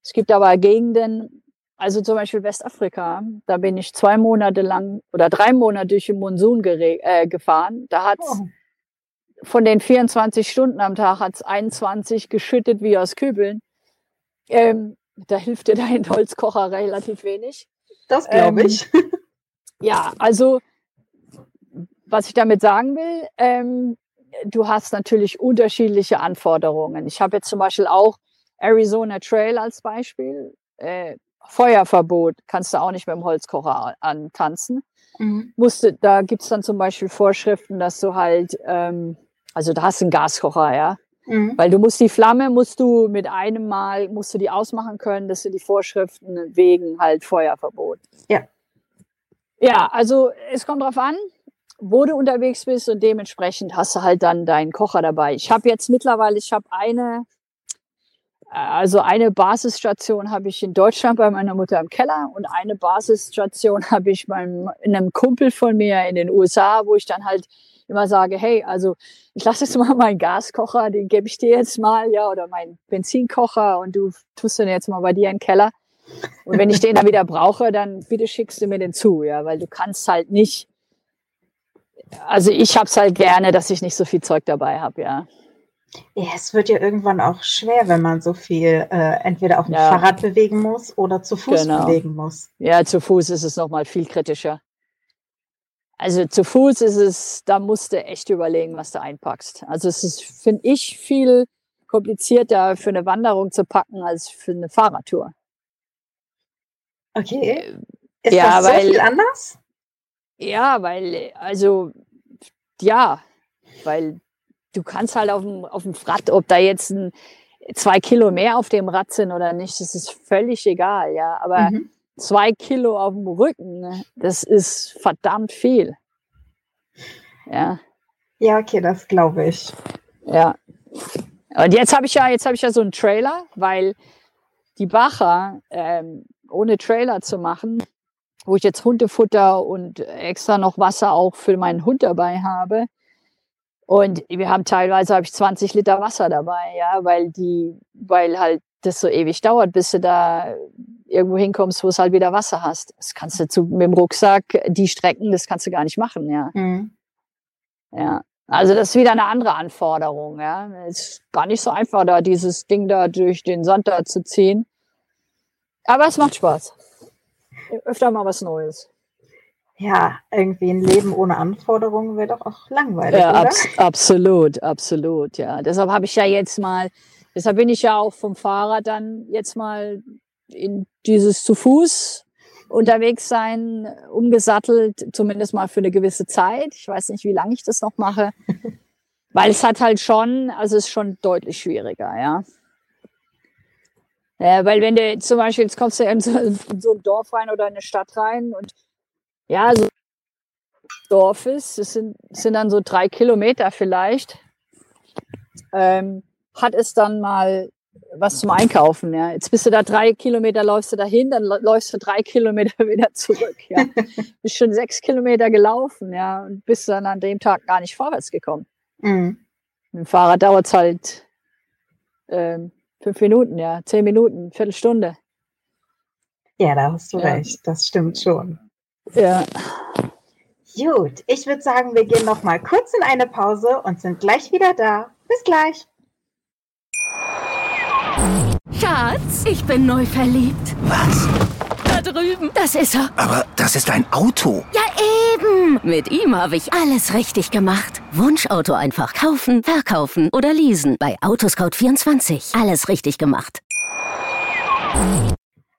Es gibt aber Gegenden, also zum Beispiel Westafrika, da bin ich zwei Monate lang oder drei Monate durch den Monsun äh, gefahren. Da hat's oh von den 24 Stunden am Tag hat es 21 geschüttet wie aus Kübeln. Ähm, da hilft dir dein Holzkocher relativ wenig. Das glaube ähm, ich. ja, also was ich damit sagen will, ähm, du hast natürlich unterschiedliche Anforderungen. Ich habe jetzt zum Beispiel auch Arizona Trail als Beispiel. Äh, Feuerverbot kannst du auch nicht mit dem Holzkocher antanzen. Mhm. Musste, da gibt's dann zum Beispiel Vorschriften, dass du halt ähm, also da hast du einen Gaskocher, ja. Mhm. Weil du musst die Flamme, musst du mit einem Mal, musst du die ausmachen können, das sind die Vorschriften wegen halt Feuerverbot. Ja. Ja, also es kommt drauf an, wo du unterwegs bist und dementsprechend hast du halt dann deinen Kocher dabei. Ich habe jetzt mittlerweile, ich habe eine, Also eine Basisstation habe ich in Deutschland bei meiner Mutter im Keller und eine Basisstation habe ich beim in einem Kumpel von mir in den USA, wo ich dann halt immer sage, hey, also ich lasse jetzt mal meinen Gaskocher, den gebe ich dir jetzt mal, ja, oder meinen Benzinkocher und du tust den jetzt mal bei dir in den Keller. Und wenn ich den dann wieder brauche, dann bitte schickst du mir den zu, ja, weil du kannst halt nicht. Also ich hab's halt gerne, dass ich nicht so viel Zeug dabei habe, ja. Ja, es wird ja irgendwann auch schwer, wenn man so viel äh, entweder auf dem ja. Fahrrad bewegen muss oder zu Fuß genau. bewegen muss. Ja, zu Fuß ist es nochmal viel kritischer. Also zu Fuß ist es, da musst du echt überlegen, was du einpackst. Also es ist, finde ich, viel komplizierter für eine Wanderung zu packen als für eine Fahrradtour. Okay. Ist ja, das so weil, viel anders? Ja, weil, also, ja, weil du kannst halt auf dem, auf dem Rad, ob da jetzt ein, zwei Kilo mehr auf dem Rad sind oder nicht, das ist völlig egal, ja. Aber mhm. Zwei Kilo auf dem Rücken, ne, das ist verdammt viel. Ja. Ja, okay, das glaube ich. Ja. Und jetzt habe ich ja, jetzt habe ich ja so einen Trailer, weil die Bacher ähm, ohne Trailer zu machen, wo ich jetzt Hundefutter und extra noch Wasser auch für meinen Hund dabei habe. Und wir haben teilweise habe ich 20 Liter Wasser dabei, ja, weil die, weil halt das so ewig dauert, bis du da irgendwo hinkommst, wo es halt wieder Wasser hast. Das kannst du zu, mit dem Rucksack, die Strecken, das kannst du gar nicht machen, ja. Mhm. Ja. Also das ist wieder eine andere Anforderung, ja. Es ist gar nicht so einfach, da dieses Ding da durch den Sand da zu ziehen. Aber es macht Spaß. Öfter mal was Neues. Ja, irgendwie ein Leben ohne Anforderungen wäre doch auch langweilig. Ja, oder? Abs absolut, absolut, ja. Deshalb habe ich ja jetzt mal, deshalb bin ich ja auch vom Fahrrad dann jetzt mal in dieses zu Fuß unterwegs sein, umgesattelt, zumindest mal für eine gewisse Zeit. Ich weiß nicht, wie lange ich das noch mache. Weil es hat halt schon, also es ist schon deutlich schwieriger, ja. Ja, weil wenn du zum Beispiel, jetzt kommst du in so, in so ein Dorf rein oder in eine Stadt rein und ja, so Dorf ist, das sind, sind dann so drei Kilometer vielleicht, ähm, hat es dann mal was zum Einkaufen. Ja. Jetzt bist du da drei Kilometer, läufst du dahin, dann läufst du drei Kilometer wieder zurück. Ja. bist schon sechs Kilometer gelaufen, ja, und bist dann an dem Tag gar nicht vorwärts gekommen. Mhm. Mit dem Fahrrad dauert es halt ähm, Fünf Minuten, ja. Zehn Minuten, Viertelstunde. Ja, da hast du ja. recht. Das stimmt schon. Ja. Gut, ich würde sagen, wir gehen noch mal kurz in eine Pause und sind gleich wieder da. Bis gleich. Schatz, ich bin neu verliebt. Was? Da drüben. Das ist er. Aber das ist ein Auto. Ja, eben. Mit ihm habe ich alles richtig gemacht. Wunschauto einfach kaufen, verkaufen oder leasen. Bei Autoscout24. Alles richtig gemacht.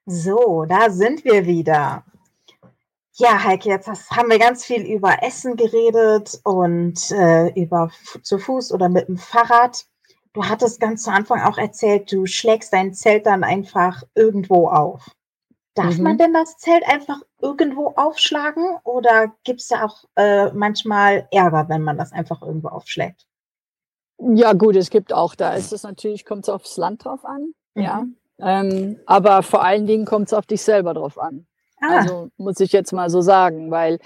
So, da sind wir wieder. Ja, Heike, jetzt haben wir ganz viel über Essen geredet und äh, über zu Fuß oder mit dem Fahrrad. Du hattest ganz zu Anfang auch erzählt, du schlägst dein Zelt dann einfach irgendwo auf. Darf mhm. man denn das Zelt einfach irgendwo aufschlagen oder gibt es da auch äh, manchmal Ärger, wenn man das einfach irgendwo aufschlägt? Ja, gut, es gibt auch, da ist es natürlich, kommt es aufs Land drauf an, mhm. ja. Ähm, aber vor allen Dingen kommt es auf dich selber drauf an. Ah. Also muss ich jetzt mal so sagen, weil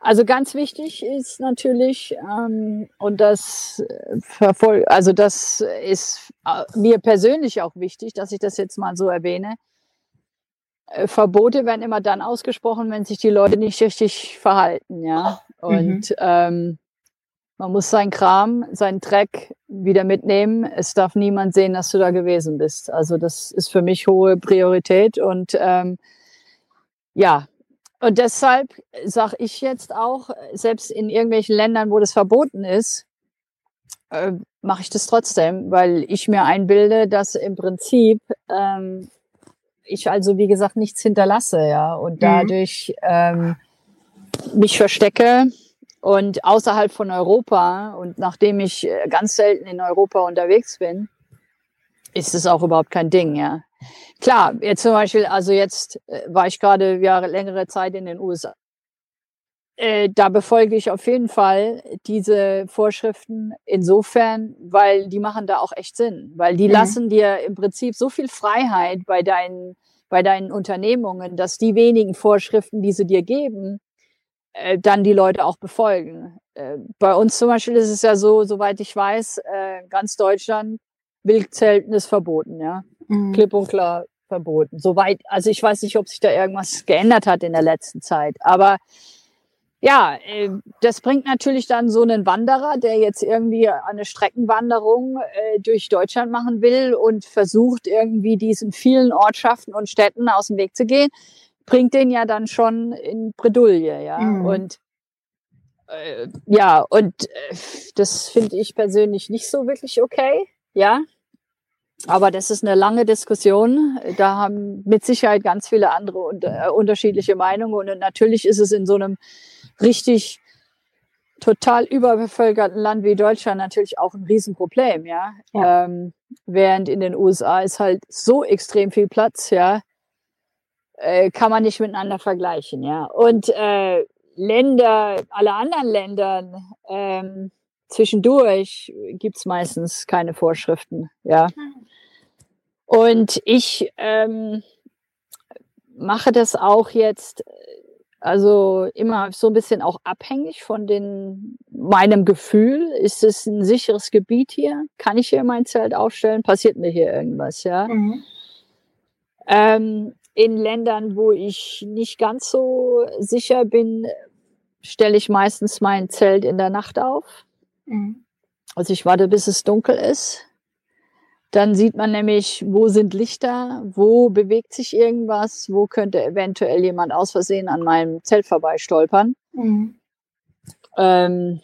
also ganz wichtig ist natürlich, ähm, und das verfolgt, also das ist äh, mir persönlich auch wichtig, dass ich das jetzt mal so erwähne. Äh, Verbote werden immer dann ausgesprochen, wenn sich die Leute nicht richtig verhalten, ja. Und mhm. ähm, man muss seinen Kram, seinen Dreck wieder mitnehmen. Es darf niemand sehen, dass du da gewesen bist. Also das ist für mich hohe Priorität und ähm, ja. Und deshalb sage ich jetzt auch, selbst in irgendwelchen Ländern, wo das verboten ist, äh, mache ich das trotzdem, weil ich mir einbilde, dass im Prinzip ähm, ich also, wie gesagt, nichts hinterlasse, ja, und mhm. dadurch ähm, mich verstecke und außerhalb von Europa und nachdem ich äh, ganz selten in Europa unterwegs bin, ist es auch überhaupt kein Ding, ja. Klar, jetzt zum Beispiel, also jetzt äh, war ich gerade ja längere Zeit in den USA. äh, da befolge ich auf jeden Fall diese Vorschriften insofern, weil die machen da auch echt Sinn, weil die Mhm. lassen dir im Prinzip so viel Freiheit bei deinen, bei deinen Unternehmungen, dass die wenigen Vorschriften, die sie dir geben, äh, dann die Leute auch befolgen. Äh, bei uns zum Beispiel ist es ja so, soweit ich weiß, äh, ganz Deutschland, Wildzelten ist verboten, ja Mhm. klipp und klar verboten. Soweit, also ich weiß nicht, ob sich da irgendwas geändert hat in der letzten Zeit. Aber ja, äh, das bringt natürlich dann so einen Wanderer, der jetzt irgendwie eine Streckenwanderung äh, durch Deutschland machen will und versucht irgendwie diesen vielen Ortschaften und Städten aus dem Weg zu gehen, bringt den ja dann schon in Bredouille, ja. Mhm. Und äh, ja, und äh, das finde ich persönlich nicht so wirklich okay, ja. Aber das ist eine lange Diskussion. Da haben mit Sicherheit ganz viele andere und, äh, unterschiedliche Meinungen. Und natürlich ist es in so einem richtig total überbevölkerten Land wie Deutschland natürlich auch ein Riesenproblem, ja. Ja. Ähm, während in den USA ist halt so extrem viel Platz, ja, äh, kann man nicht miteinander vergleichen, ja. Und äh, Länder, alle anderen Ländern, ähm, zwischendurch gibt's meistens keine Vorschriften, ja. Und ich ähm, mache das auch jetzt, also immer so ein bisschen auch abhängig von den, meinem Gefühl. Ist es ein sicheres Gebiet hier? Kann ich hier mein Zelt aufstellen? Passiert mir hier irgendwas, ja? Mhm. Ähm, in Ländern, wo ich nicht ganz so sicher bin, stelle ich meistens mein Zelt in der Nacht auf. Mhm. Also ich warte, bis es dunkel ist. Dann sieht man nämlich, wo sind Lichter, wo bewegt sich irgendwas, wo könnte eventuell jemand aus Versehen an meinem Zelt vorbeistolpern. Mhm. Ähm,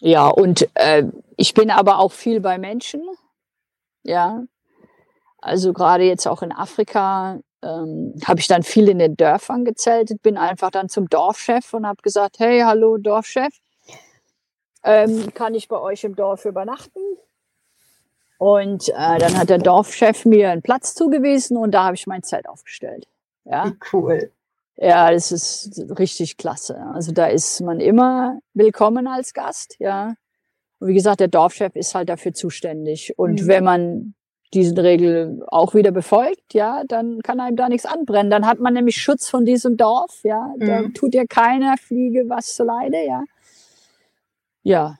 ja, und äh, ich bin aber auch viel bei Menschen. Ja, also gerade jetzt auch in Afrika ähm, habe ich dann viel in den Dörfern gezeltet, bin einfach dann zum Dorfchef und habe gesagt, hey, hallo Dorfchef, ähm, kann ich bei euch im Dorf übernachten? Und äh, dann hat der Dorfchef mir einen Platz zugewiesen und da habe ich mein Zelt aufgestellt. Ja. Cool. Ja, das ist richtig klasse. Also da ist man immer willkommen als Gast, ja. Und wie gesagt, der Dorfchef ist halt dafür zuständig. Und Mhm. wenn man diesen Regel auch wieder befolgt, ja, dann kann einem da nichts anbrennen. Dann hat man nämlich Schutz von diesem Dorf, ja. Da Mhm. tut dir keiner Fliege was zuleide, ja. Ja.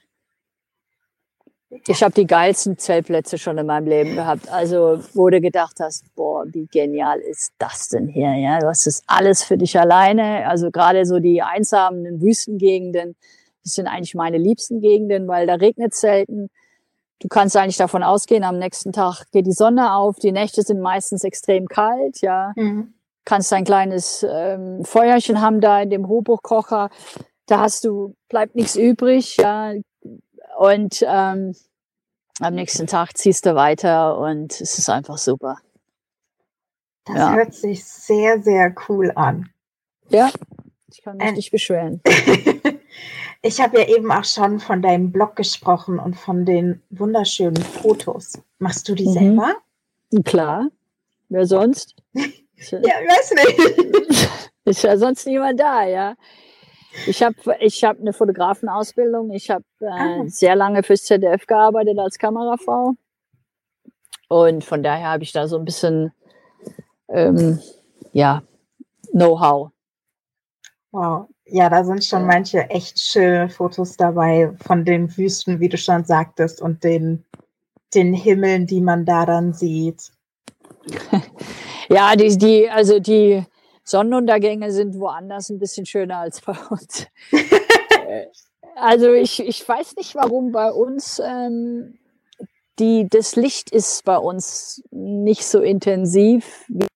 Ich habe die geilsten Zeltplätze schon in meinem Leben gehabt. Also, wo du gedacht hast, boah, wie genial ist das denn hier? Ja, du hast das alles für dich alleine. Also gerade so die einsamen Wüstengegenden, das sind eigentlich meine liebsten Gegenden, weil da regnet selten. Du kannst eigentlich davon ausgehen, am nächsten Tag geht die Sonne auf. Die Nächte sind meistens extrem kalt, ja Mhm. kannst ein kleines ähm, Feuerchen haben da in dem Hochkocher. Da hast du, bleibt nichts übrig, ja. Und ähm, am nächsten Tag ziehst du weiter und es ist einfach super. Das Ja. hört sich sehr, sehr cool an. Ja, ich kann mich Ähm. nicht beschweren. Ich habe ja eben auch schon von deinem Blog gesprochen und von den wunderschönen Fotos. Machst du die Mhm. selber? Klar, wer sonst? Ja, ich weiß nicht. ist ja sonst niemand da, ja. Ich habe ich hab eine Fotografenausbildung. Ich habe äh, Ah. sehr lange fürs ZDF gearbeitet als Kamerafrau. Und von daher habe ich da so ein bisschen, ähm, ja, Know-how. Wow. Ja, da sind schon manche echt schöne Fotos dabei von den Wüsten, wie du schon sagtest, und den, den Himmeln, die man da dann sieht. Ja, die, die, also die Sonnenuntergänge sind woanders ein bisschen schöner als bei uns. Äh, also ich, ich weiß nicht, warum bei uns ähm, die, das Licht ist bei uns nicht so intensiv wie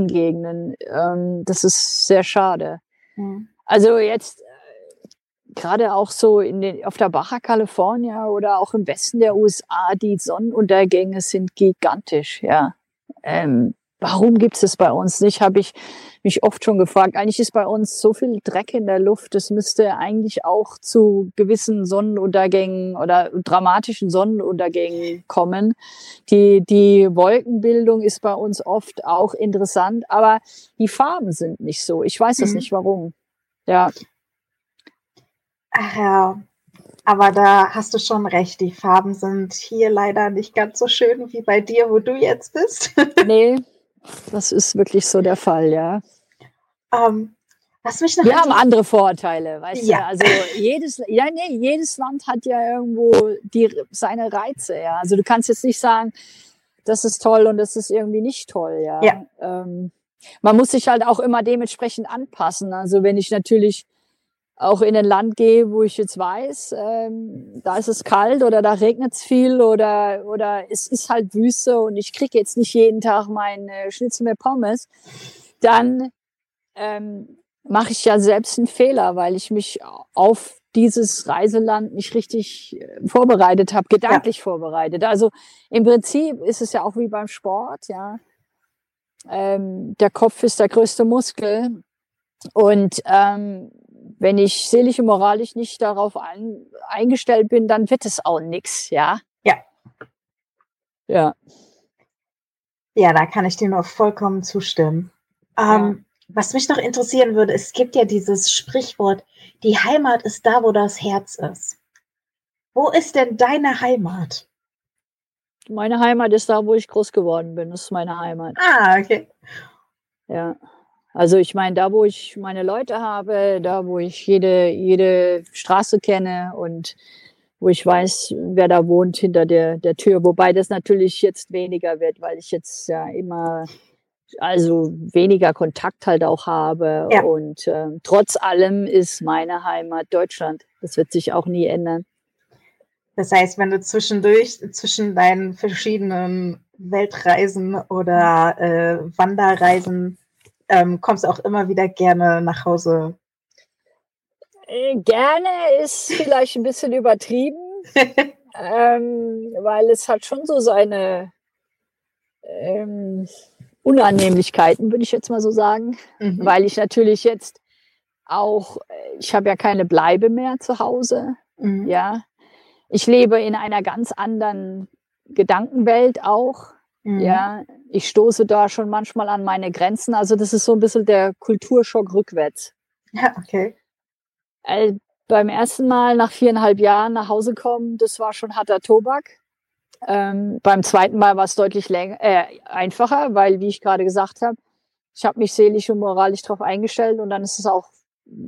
in Gegenden. Ähm, das ist sehr schade. Hm. Also jetzt äh, gerade auch so in den, auf der Baja California oder auch im Westen der USA, die Sonnenuntergänge sind gigantisch, ja. Ähm, warum gibt es das bei uns nicht, habe ich mich oft schon gefragt. Eigentlich ist bei uns so viel Dreck in der Luft, das müsste eigentlich auch zu gewissen Sonnenuntergängen oder dramatischen Sonnenuntergängen kommen. Die, die Wolkenbildung ist bei uns oft auch interessant, aber die Farben sind nicht so. Ich weiß das Mhm. nicht warum. Ja, Ach ja, aber da hast du schon recht. Die Farben sind hier leider nicht ganz so schön wie bei dir, wo du jetzt bist. nee, das ist wirklich so der Fall, ja. Ähm, was mich Wir haben andere Vorteile, weißt Ja. du? Also jedes, ja, nee, jedes Land hat ja irgendwo die, seine Reize, ja. Also du kannst jetzt nicht sagen, das ist toll und das ist irgendwie nicht toll, ja. Ja. Ähm, man muss sich halt auch immer dementsprechend anpassen. Also wenn ich natürlich auch in ein Land gehe, wo ich jetzt weiß, ähm, da ist es kalt oder da regnet es viel oder, oder es ist halt Wüste und ich kriege jetzt nicht jeden Tag meine Schnitzel mit Pommes, dann ähm, mache ich ja selbst einen Fehler, weil ich mich auf dieses Reiseland nicht richtig äh, vorbereitet habe, gedanklich vorbereitet. Also im Prinzip ist es ja auch wie beim Sport, ja. Ähm, der Kopf ist der größte Muskel. Und ähm, wenn ich seelisch und moralisch nicht darauf ein, eingestellt bin, dann wird es auch nix, ja. Ja. Ja. Ja, da kann ich dir nur vollkommen zustimmen. Ähm, Was mich noch interessieren würde, es gibt ja dieses Sprichwort, die Heimat ist da, wo das Herz ist. Wo ist denn deine Heimat? Meine Heimat ist da, wo ich groß geworden bin. Das ist meine Heimat. Ah, okay. Ja. Also ich meine, da wo ich meine Leute habe, da wo ich jede, jede Straße kenne und wo ich weiß, wer da wohnt hinter der, der Tür. Wobei das natürlich jetzt weniger wird, weil ich jetzt ja immer also weniger Kontakt halt auch habe. Ja. Und ähm, trotz allem ist meine Heimat Deutschland. Das wird sich auch nie ändern. Das heißt, wenn du zwischendurch zwischen deinen verschiedenen Weltreisen oder äh, Wanderreisen ähm, kommst du auch immer wieder gerne nach Hause. Äh, Gerne ist vielleicht ein bisschen übertrieben, ähm, weil es hat schon so seine ähm, Unannehmlichkeiten, würde ich jetzt mal so sagen, Mhm. weil ich natürlich jetzt auch, ich habe ja keine Bleibe mehr zu Hause, Mhm. ja. Ich lebe in einer ganz anderen Gedankenwelt auch, Mhm. ja. Ich stoße da schon manchmal an meine Grenzen, also das ist so ein bisschen der Kulturschock rückwärts. Ja, okay. äh, beim ersten Mal nach viereinhalb Jahren nach Hause kommen, das war schon harter Tobak. Ähm, beim zweiten Mal war es deutlich länger, äh, einfacher, weil, wie ich gerade gesagt habe, ich habe mich seelisch und moralisch darauf eingestellt und dann ist es auch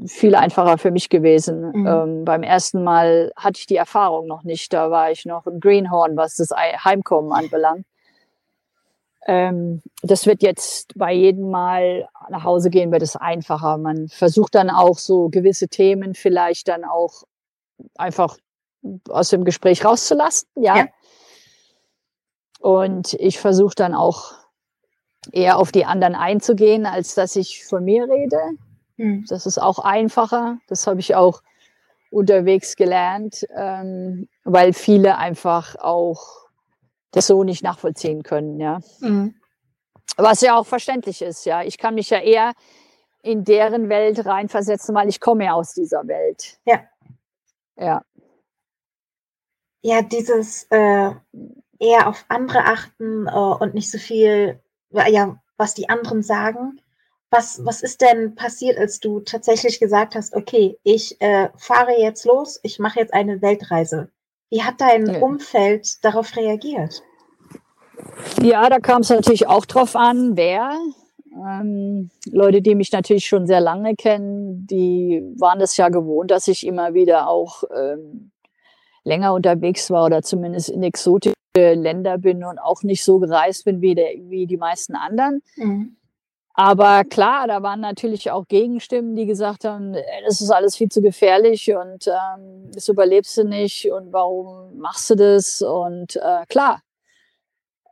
viel einfacher für mich gewesen. Mhm. Ähm, beim ersten Mal hatte ich die Erfahrung noch nicht. Da war ich noch ein Greenhorn, was das Ei- Heimkommen anbelangt. Ähm, das wird jetzt bei jedem Mal nach Hause gehen, wird es einfacher. Man versucht dann auch so gewisse Themen vielleicht dann auch einfach aus dem Gespräch rauszulassen, ja. Ja. Und ich versuche dann auch eher auf die anderen einzugehen, als dass ich von mir rede. Mhm. Das ist auch einfacher. Das habe ich auch unterwegs gelernt, ähm, weil viele einfach auch das so nicht nachvollziehen können, ja. Mhm. Was ja auch verständlich ist, ja. Ich kann mich ja eher in deren Welt reinversetzen, weil ich komme ja aus dieser Welt. Ja. Ja. Ja, dieses äh, eher auf andere achten äh, und nicht so viel, ja, was die anderen sagen. Was, was ist denn passiert, als du tatsächlich gesagt hast, okay, ich äh, fahre jetzt los, ich mache jetzt eine Weltreise? Wie hat dein Ja. Umfeld darauf reagiert? Ja, da kam es natürlich auch drauf an, wer. Ähm, Leute, die mich natürlich schon sehr lange kennen, die waren es ja gewohnt, dass ich immer wieder auch ähm, länger unterwegs war oder zumindest in exotische Länder bin und auch nicht so gereist bin wie, der, wie die meisten anderen. Mhm. Aber klar, da waren natürlich auch Gegenstimmen, die gesagt haben, "Ey, das ist alles viel zu gefährlich und ähm, das überlebst du nicht und warum machst du das? Und äh, klar.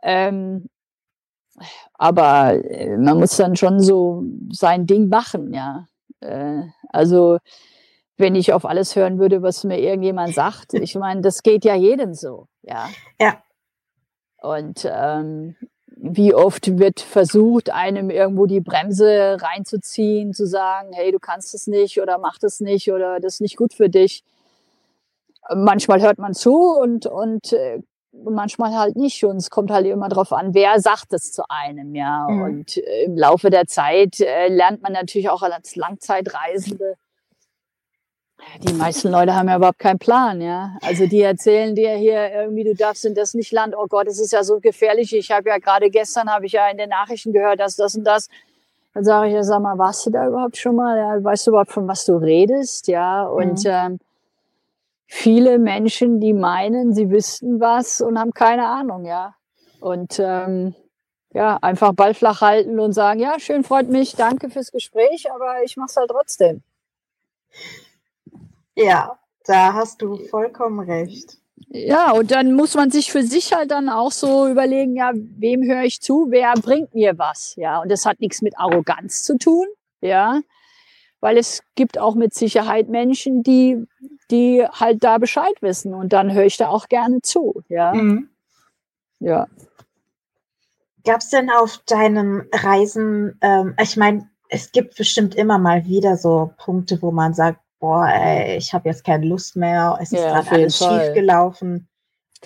Ähm, aber äh, man muss dann schon so sein Ding machen, ja. Äh, also wenn ich auf alles hören würde, was mir irgendjemand sagt, ich meine, das geht ja jedem so, ja. Ja. Und ähm, wie oft wird versucht, einem irgendwo die Bremse reinzuziehen, zu sagen, hey, du kannst es nicht oder mach das nicht oder das ist nicht gut für dich. Manchmal hört man zu und, und äh, manchmal halt nicht. Und es kommt halt immer drauf an, wer sagt es zu einem, ja. Mhm. Und äh, im Laufe der Zeit äh, lernt man natürlich auch als Langzeitreisende Die meisten Leute haben ja überhaupt keinen Plan, ja. Also die erzählen dir hier irgendwie, du darfst in das nicht Land. Oh Gott, es ist ja so gefährlich. Ich habe ja gerade gestern habe ich ja in den Nachrichten gehört, dass das und das. Dann sage ich ja, sag mal, warst du da überhaupt schon mal? Ja, weißt du überhaupt, von was du redest? Ja, und mhm. ähm, viele Menschen, die meinen, sie wüssten was und haben keine Ahnung, ja. Und ähm, ja, einfach Ball flach halten und sagen, ja, schön, freut mich, danke fürs Gespräch, aber ich mache es halt trotzdem. Ja, da hast du vollkommen recht. Ja, und dann muss man sich für sich halt dann auch so überlegen, ja, wem höre ich zu, wer bringt mir was, ja. Und das hat nichts mit Arroganz zu tun, ja, weil es gibt auch mit Sicherheit Menschen, die, die halt da Bescheid wissen und dann höre ich da auch gerne zu, ja. Mhm. Ja. Gab es denn auf deinen Reisen, ähm, ich meine, es gibt bestimmt immer mal wieder so Punkte, wo man sagt, boah, ey, ich habe jetzt keine Lust mehr, es ist ja, gerade alles schief gelaufen.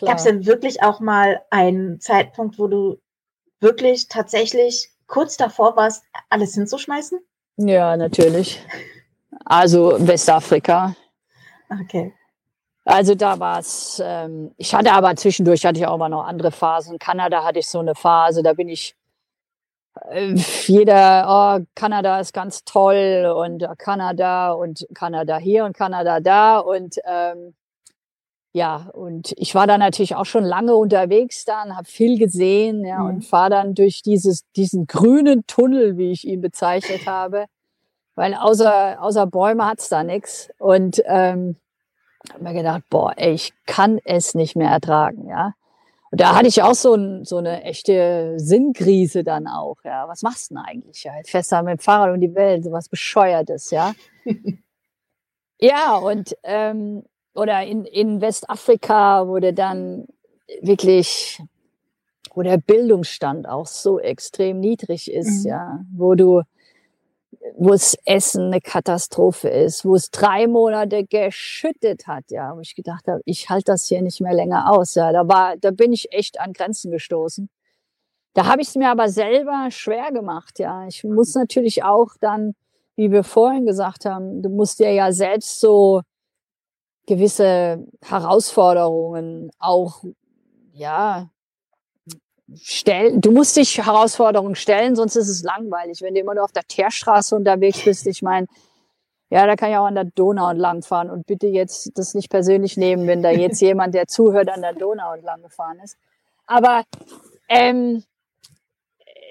Gab es denn wirklich auch mal einen Zeitpunkt, wo du wirklich tatsächlich kurz davor warst, alles hinzuschmeißen? Ja, natürlich. Also Westafrika. Okay. Also da war es, ähm, ich hatte aber zwischendurch hatte ich auch mal noch andere Phasen. Kanada hatte ich so eine Phase, da bin ich jeder, oh, Kanada ist ganz toll und Kanada und Kanada hier und Kanada da und ähm, ja, und ich war da natürlich auch schon lange unterwegs dann, habe viel gesehen ja, mhm. und fahre dann durch dieses, diesen grünen Tunnel, wie ich ihn bezeichnet habe, weil außer, außer Bäume hat's da nichts und ähm, habe mir gedacht, boah, ey, ich kann es nicht mehr ertragen, ja. Und da hatte ich auch so, ein, so eine echte Sinnkrise dann auch, ja. Was machst du denn eigentlich? Ja, fährst du mit dem Fahrrad um die Welt, sowas Bescheuertes, ja. ja, und ähm, oder in, in Westafrika wurde dann wirklich, wo der Bildungsstand auch so extrem niedrig ist, mhm. ja, wo du wo das Essen eine Katastrophe ist, wo es drei Monate geschüttet hat, ja, wo ich gedacht habe, ich halte das hier nicht mehr länger aus, ja, da war, da bin ich echt an Grenzen gestoßen. Da habe ich es mir aber selber schwer gemacht, ja. Ich muss natürlich auch dann, wie wir vorhin gesagt haben, du musst dir ja selbst so gewisse Herausforderungen auch, ja, stellen, du musst dich Herausforderungen stellen, sonst ist es langweilig. Wenn du immer nur auf der Teerstraße unterwegs bist, ich meine, ja, da kann ich auch an der Donau entlang fahren und bitte jetzt das nicht persönlich nehmen, wenn da jetzt jemand, der zuhört, an der Donau entlang gefahren ist. Aber ähm,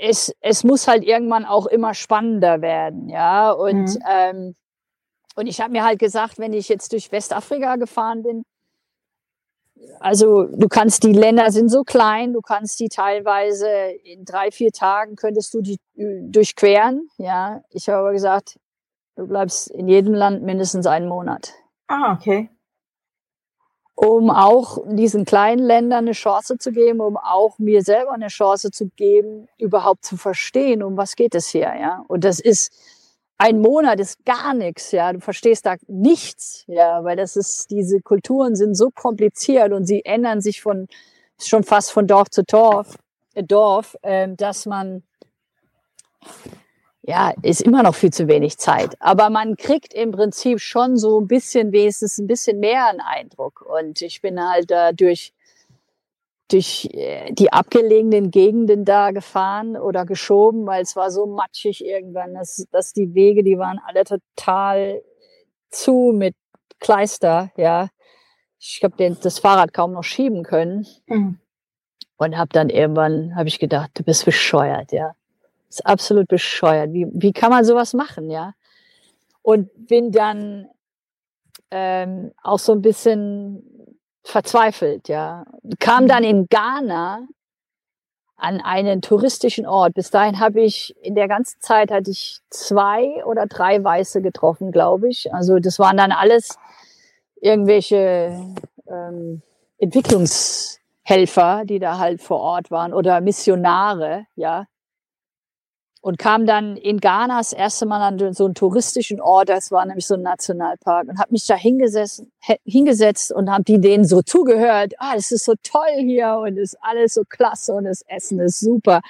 es, es muss halt irgendwann auch immer spannender werden, ja. Und, mhm. ähm, und ich habe mir halt gesagt, wenn ich jetzt durch Westafrika gefahren bin, also du kannst, die Länder sind so klein, du kannst die teilweise in drei, vier Tagen könntest du die äh, durchqueren. Ja, ich habe aber gesagt, du bleibst in jedem Land mindestens einen Monat. Ah, okay. Um auch diesen kleinen Ländern eine Chance zu geben, um auch mir selber eine Chance zu geben, überhaupt zu verstehen, um was geht es hier, ja. Und das ist, ein Monat ist gar nichts, ja. Du verstehst da nichts, ja, weil das ist, diese Kulturen sind so kompliziert und sie ändern sich von, schon fast von Dorf zu Dorf, äh, Dorf, äh, dass man, ja, ist immer noch viel zu wenig Zeit. Aber man kriegt im Prinzip schon so ein bisschen, wenigstens ein bisschen mehr einen Eindruck. Und ich bin halt dadurch durch äh, die abgelegenen Gegenden da gefahren oder geschoben, weil es war so matschig irgendwann, dass, dass die Wege, die waren alle total zu mit Kleister, ja. Ich habe das Fahrrad kaum noch schieben können. Mhm. Und habe dann irgendwann, habe ich gedacht, du bist bescheuert, ja. Das ist absolut bescheuert. Wie, wie kann man sowas machen, ja? Und bin dann ähm, auch so ein bisschen verzweifelt, ja. Kam dann in Ghana an einen touristischen Ort. Bis dahin habe ich in der ganzen Zeit hatte ich zwei oder drei Weiße getroffen, glaube ich. Also das waren dann alles irgendwelche ähm, Entwicklungshelfer, die da halt vor Ort waren oder Missionare, ja und kam dann in Ghana das erste Mal an so einen touristischen Ort, das war nämlich so ein Nationalpark und habe mich da hingesetzt, hingesetzt und habe die denen so zugehört, ah, das ist so toll hier und ist alles so klasse und das Essen ist super.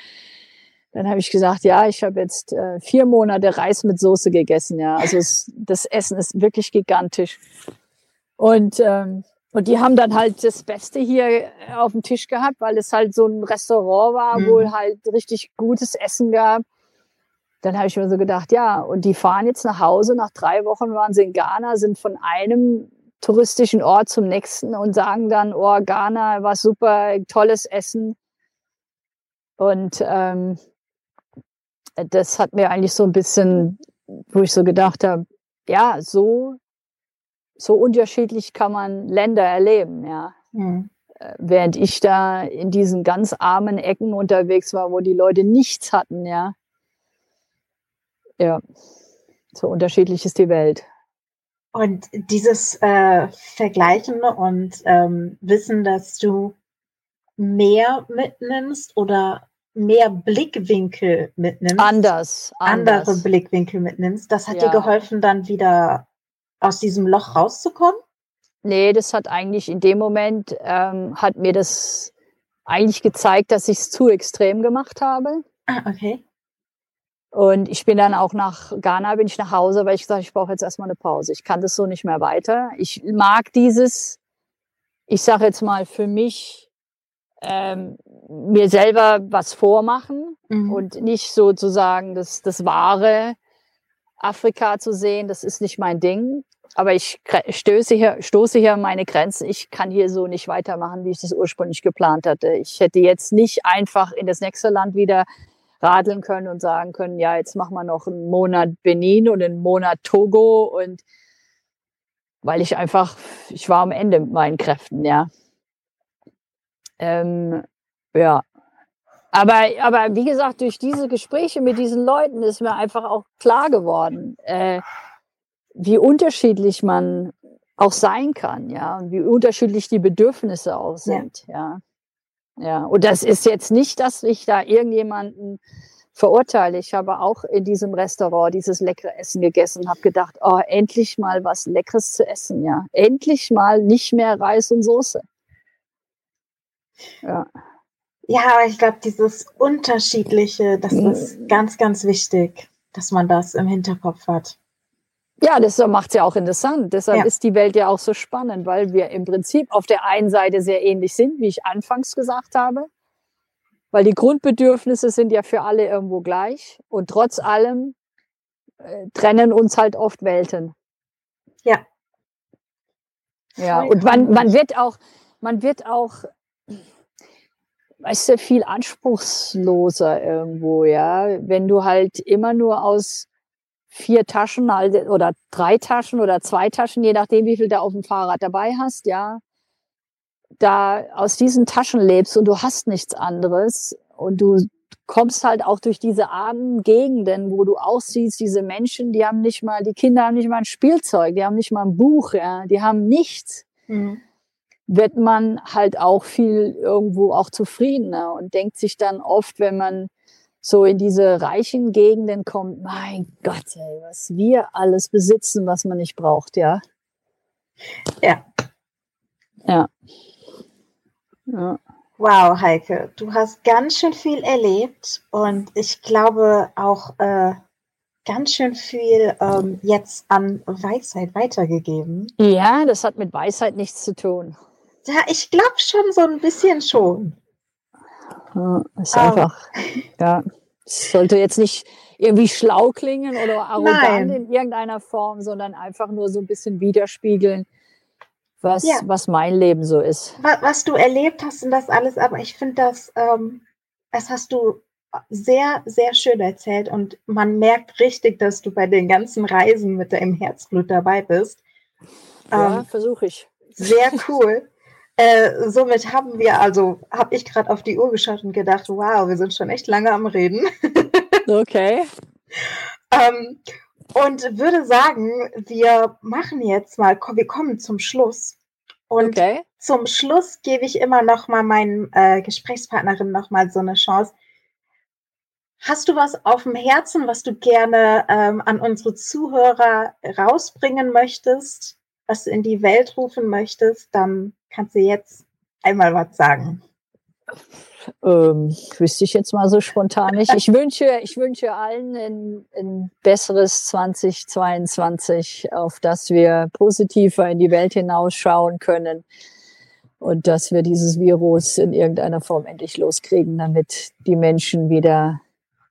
Dann habe ich gesagt, ja, ich habe jetzt äh, vier Monate Reis mit Soße gegessen. Ja, also es, das Essen ist wirklich gigantisch. Und ähm, und die haben dann halt das Beste hier äh, auf dem Tisch gehabt, weil es halt so ein Restaurant war, mhm. wo halt richtig gutes Essen gab. Dann habe ich mir so gedacht, ja, und die fahren jetzt nach Hause. Nach drei Wochen waren sie in Ghana, sind von einem touristischen Ort zum nächsten und sagen dann, oh, Ghana war super, tolles Essen. Und ähm, das hat mir eigentlich so ein bisschen, wo ich so gedacht habe, ja, so so unterschiedlich kann man Länder erleben, ja. Mhm. Während ich da in diesen ganz armen Ecken unterwegs war, wo die Leute nichts hatten, ja. Ja, so unterschiedlich ist die Welt. Und dieses äh, Vergleichen und ähm, Wissen, dass du mehr mitnimmst oder mehr Blickwinkel mitnimmst. Anders. anders. Andere Blickwinkel mitnimmst. Das hat ja. dir geholfen, dann wieder aus diesem Loch rauszukommen? Nee, das hat eigentlich in dem Moment, ähm, hat mir das eigentlich gezeigt, dass ich es zu extrem gemacht habe. Ah, okay. Und ich bin dann auch nach Ghana, bin ich nach Hause, weil ich gesagt ich brauche jetzt erstmal eine Pause. Ich kann das so nicht mehr weiter. Ich mag dieses, ich sage jetzt mal für mich, ähm, mir selber was vormachen mhm. und nicht sozusagen das, das wahre Afrika zu sehen. Das ist nicht mein Ding aber ich stöße hier, stoße hier meine Grenzen. Ich kann hier so nicht weitermachen, wie ich das ursprünglich geplant hatte. Ich hätte jetzt nicht einfach in das nächste Land wieder radeln können und sagen können, ja, jetzt machen wir noch einen Monat Benin und einen Monat Togo und weil ich einfach, ich war am Ende mit meinen Kräften, ja. Ähm, ja. Aber, aber wie gesagt, durch diese Gespräche mit diesen Leuten ist mir einfach auch klar geworden, äh, wie unterschiedlich man auch sein kann, ja, und wie unterschiedlich die Bedürfnisse auch sind, ja. ja. Ja, und das ist jetzt nicht, dass ich da irgendjemanden verurteile. Ich habe auch in diesem Restaurant dieses leckere Essen gegessen und habe gedacht, oh, endlich mal was Leckeres zu essen, ja. Endlich mal nicht mehr Reis und Soße. Ja. Ja, aber ich glaube, dieses Unterschiedliche, das mhm. ist ganz, ganz wichtig, dass man das im Hinterkopf hat. Ja, das macht es ja auch interessant. Deshalb ja. ist die Welt ja auch so spannend, weil wir im Prinzip auf der einen Seite sehr ähnlich sind, wie ich anfangs gesagt habe. Weil die Grundbedürfnisse sind ja für alle irgendwo gleich. Und trotz allem äh, trennen uns halt oft Welten. Ja. Ja, und man, man wird auch, man wird auch, weißt du, viel anspruchsloser irgendwo, ja. Wenn du halt immer nur aus vier Taschen oder drei Taschen oder zwei Taschen, je nachdem, wie viel du auf dem Fahrrad dabei hast, ja, da aus diesen Taschen lebst und du hast nichts anderes und du kommst halt auch durch diese armen Gegenden, wo du aussiehst, diese Menschen, die haben nicht mal, die Kinder haben nicht mal ein Spielzeug, die haben nicht mal ein Buch, ja, die haben nichts. Mhm. Wird man halt auch viel irgendwo auch zufriedener und denkt sich dann oft, wenn man so in diese reichen Gegenden kommt, mein Gott, ey, was wir alles besitzen, was man nicht braucht, ja. Ja. Ja. ja. Wow, Heike, du hast ganz schön viel erlebt und ich glaube auch äh, ganz schön viel ähm, jetzt an Weisheit weitergegeben. Ja, das hat mit Weisheit nichts zu tun. Ja, ich glaube schon so ein bisschen schon. Ja, ist einfach, ja. Es sollte jetzt nicht irgendwie schlau klingen oder arrogant Nein. in irgendeiner Form, sondern einfach nur so ein bisschen widerspiegeln, was, ja. was mein Leben so ist. Was, was, du erlebt hast und das alles, aber ich finde das, ähm, das hast du sehr, sehr schön erzählt und man merkt richtig, dass du bei den ganzen Reisen mit deinem Herzblut dabei bist. Ja, ähm, versuche ich. Sehr cool. Äh, somit haben wir, also habe ich gerade auf die Uhr geschaut und gedacht, wow, wir sind schon echt lange am Reden. okay. ähm, und würde sagen, wir machen jetzt mal, wir kommen zum Schluss. Und okay. zum Schluss gebe ich immer noch mal meinen äh, Gesprächspartnerin noch mal so eine Chance. Hast du was auf dem Herzen, was du gerne ähm, an unsere Zuhörer rausbringen möchtest? was du in die Welt rufen möchtest, dann kannst du jetzt einmal was sagen. Ähm, wüsste ich jetzt mal so spontan nicht. Ich wünsche, ich wünsche allen ein, ein besseres 2022, auf das wir positiver in die Welt hinausschauen können und dass wir dieses Virus in irgendeiner Form endlich loskriegen, damit die Menschen wieder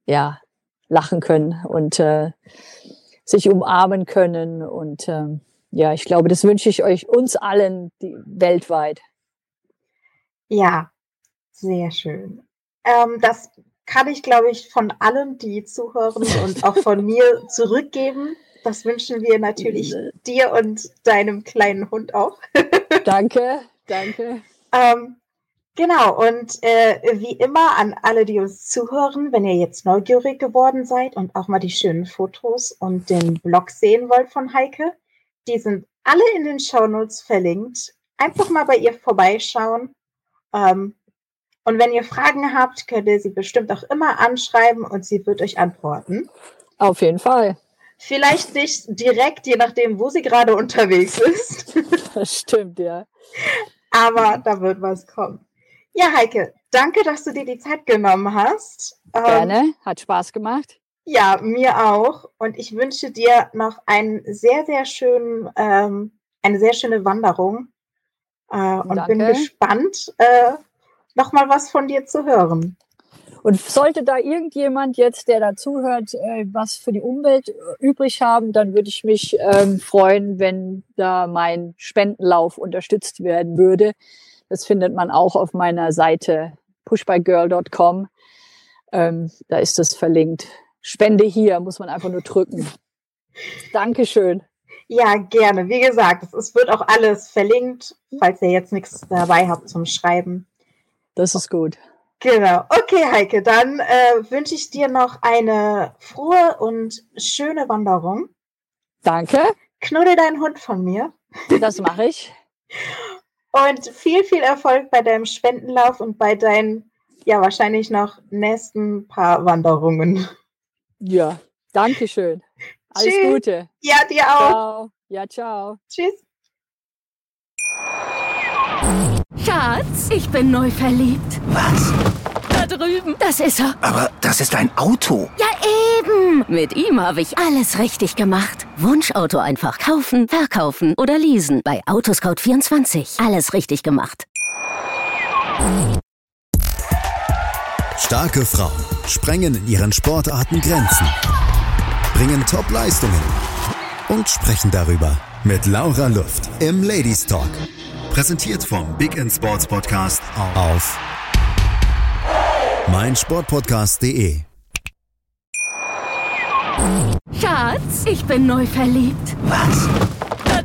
ja lachen können und äh, sich umarmen können und äh, ja, ich glaube, das wünsche ich euch uns allen die, weltweit. Ja, sehr schön. Ähm, das kann ich, glaube ich, von allen, die zuhören und auch von mir zurückgeben. Das wünschen wir natürlich dir und deinem kleinen Hund auch. danke, danke. Ähm, genau, und äh, wie immer an alle, die uns zuhören, wenn ihr jetzt neugierig geworden seid und auch mal die schönen Fotos und den Blog sehen wollt von Heike, die sind alle in den Shownotes verlinkt. Einfach mal bei ihr vorbeischauen. Ähm, und wenn ihr Fragen habt, könnt ihr sie bestimmt auch immer anschreiben und sie wird euch antworten. Auf jeden Fall. Vielleicht nicht direkt, je nachdem, wo sie gerade unterwegs ist. Das stimmt, ja. Aber da wird was kommen. Ja, Heike, danke, dass du dir die Zeit genommen hast. Ähm, Gerne, hat Spaß gemacht. Ja, mir auch. Und ich wünsche dir noch einen sehr, sehr schönen, ähm, eine sehr schöne Wanderung. Äh, und Danke. bin gespannt, äh, nochmal was von dir zu hören. Und sollte da irgendjemand jetzt, der da zuhört, äh, was für die Umwelt äh, übrig haben, dann würde ich mich ähm, freuen, wenn da mein Spendenlauf unterstützt werden würde. Das findet man auch auf meiner Seite pushbygirl.com. Ähm, da ist das verlinkt. Spende hier, muss man einfach nur drücken. Dankeschön. Ja, gerne. Wie gesagt, es wird auch alles verlinkt, falls ihr jetzt nichts dabei habt zum Schreiben. Das ist gut. Genau. Okay, Heike, dann äh, wünsche ich dir noch eine frohe und schöne Wanderung. Danke. Knuddel deinen Hund von mir. Das mache ich. und viel, viel Erfolg bei deinem Spendenlauf und bei deinen, ja, wahrscheinlich noch nächsten paar Wanderungen. Ja, danke schön. Alles Tschüss. Gute. Ja, dir auch. Ciao. Ja, ciao. Tschüss. Schatz, ich bin neu verliebt. Was? Da drüben. Das ist er. Aber das ist ein Auto. Ja, eben. Mit ihm habe ich alles richtig gemacht. Wunschauto einfach kaufen, verkaufen oder leasen. Bei Autoscout24. Alles richtig gemacht. Starke Frauen sprengen in ihren Sportarten Grenzen, bringen Top-Leistungen und sprechen darüber mit Laura Luft im Ladies Talk. Präsentiert vom Big End Sports Podcast auf meinsportpodcast.de. Schatz, ich bin neu verliebt. Was?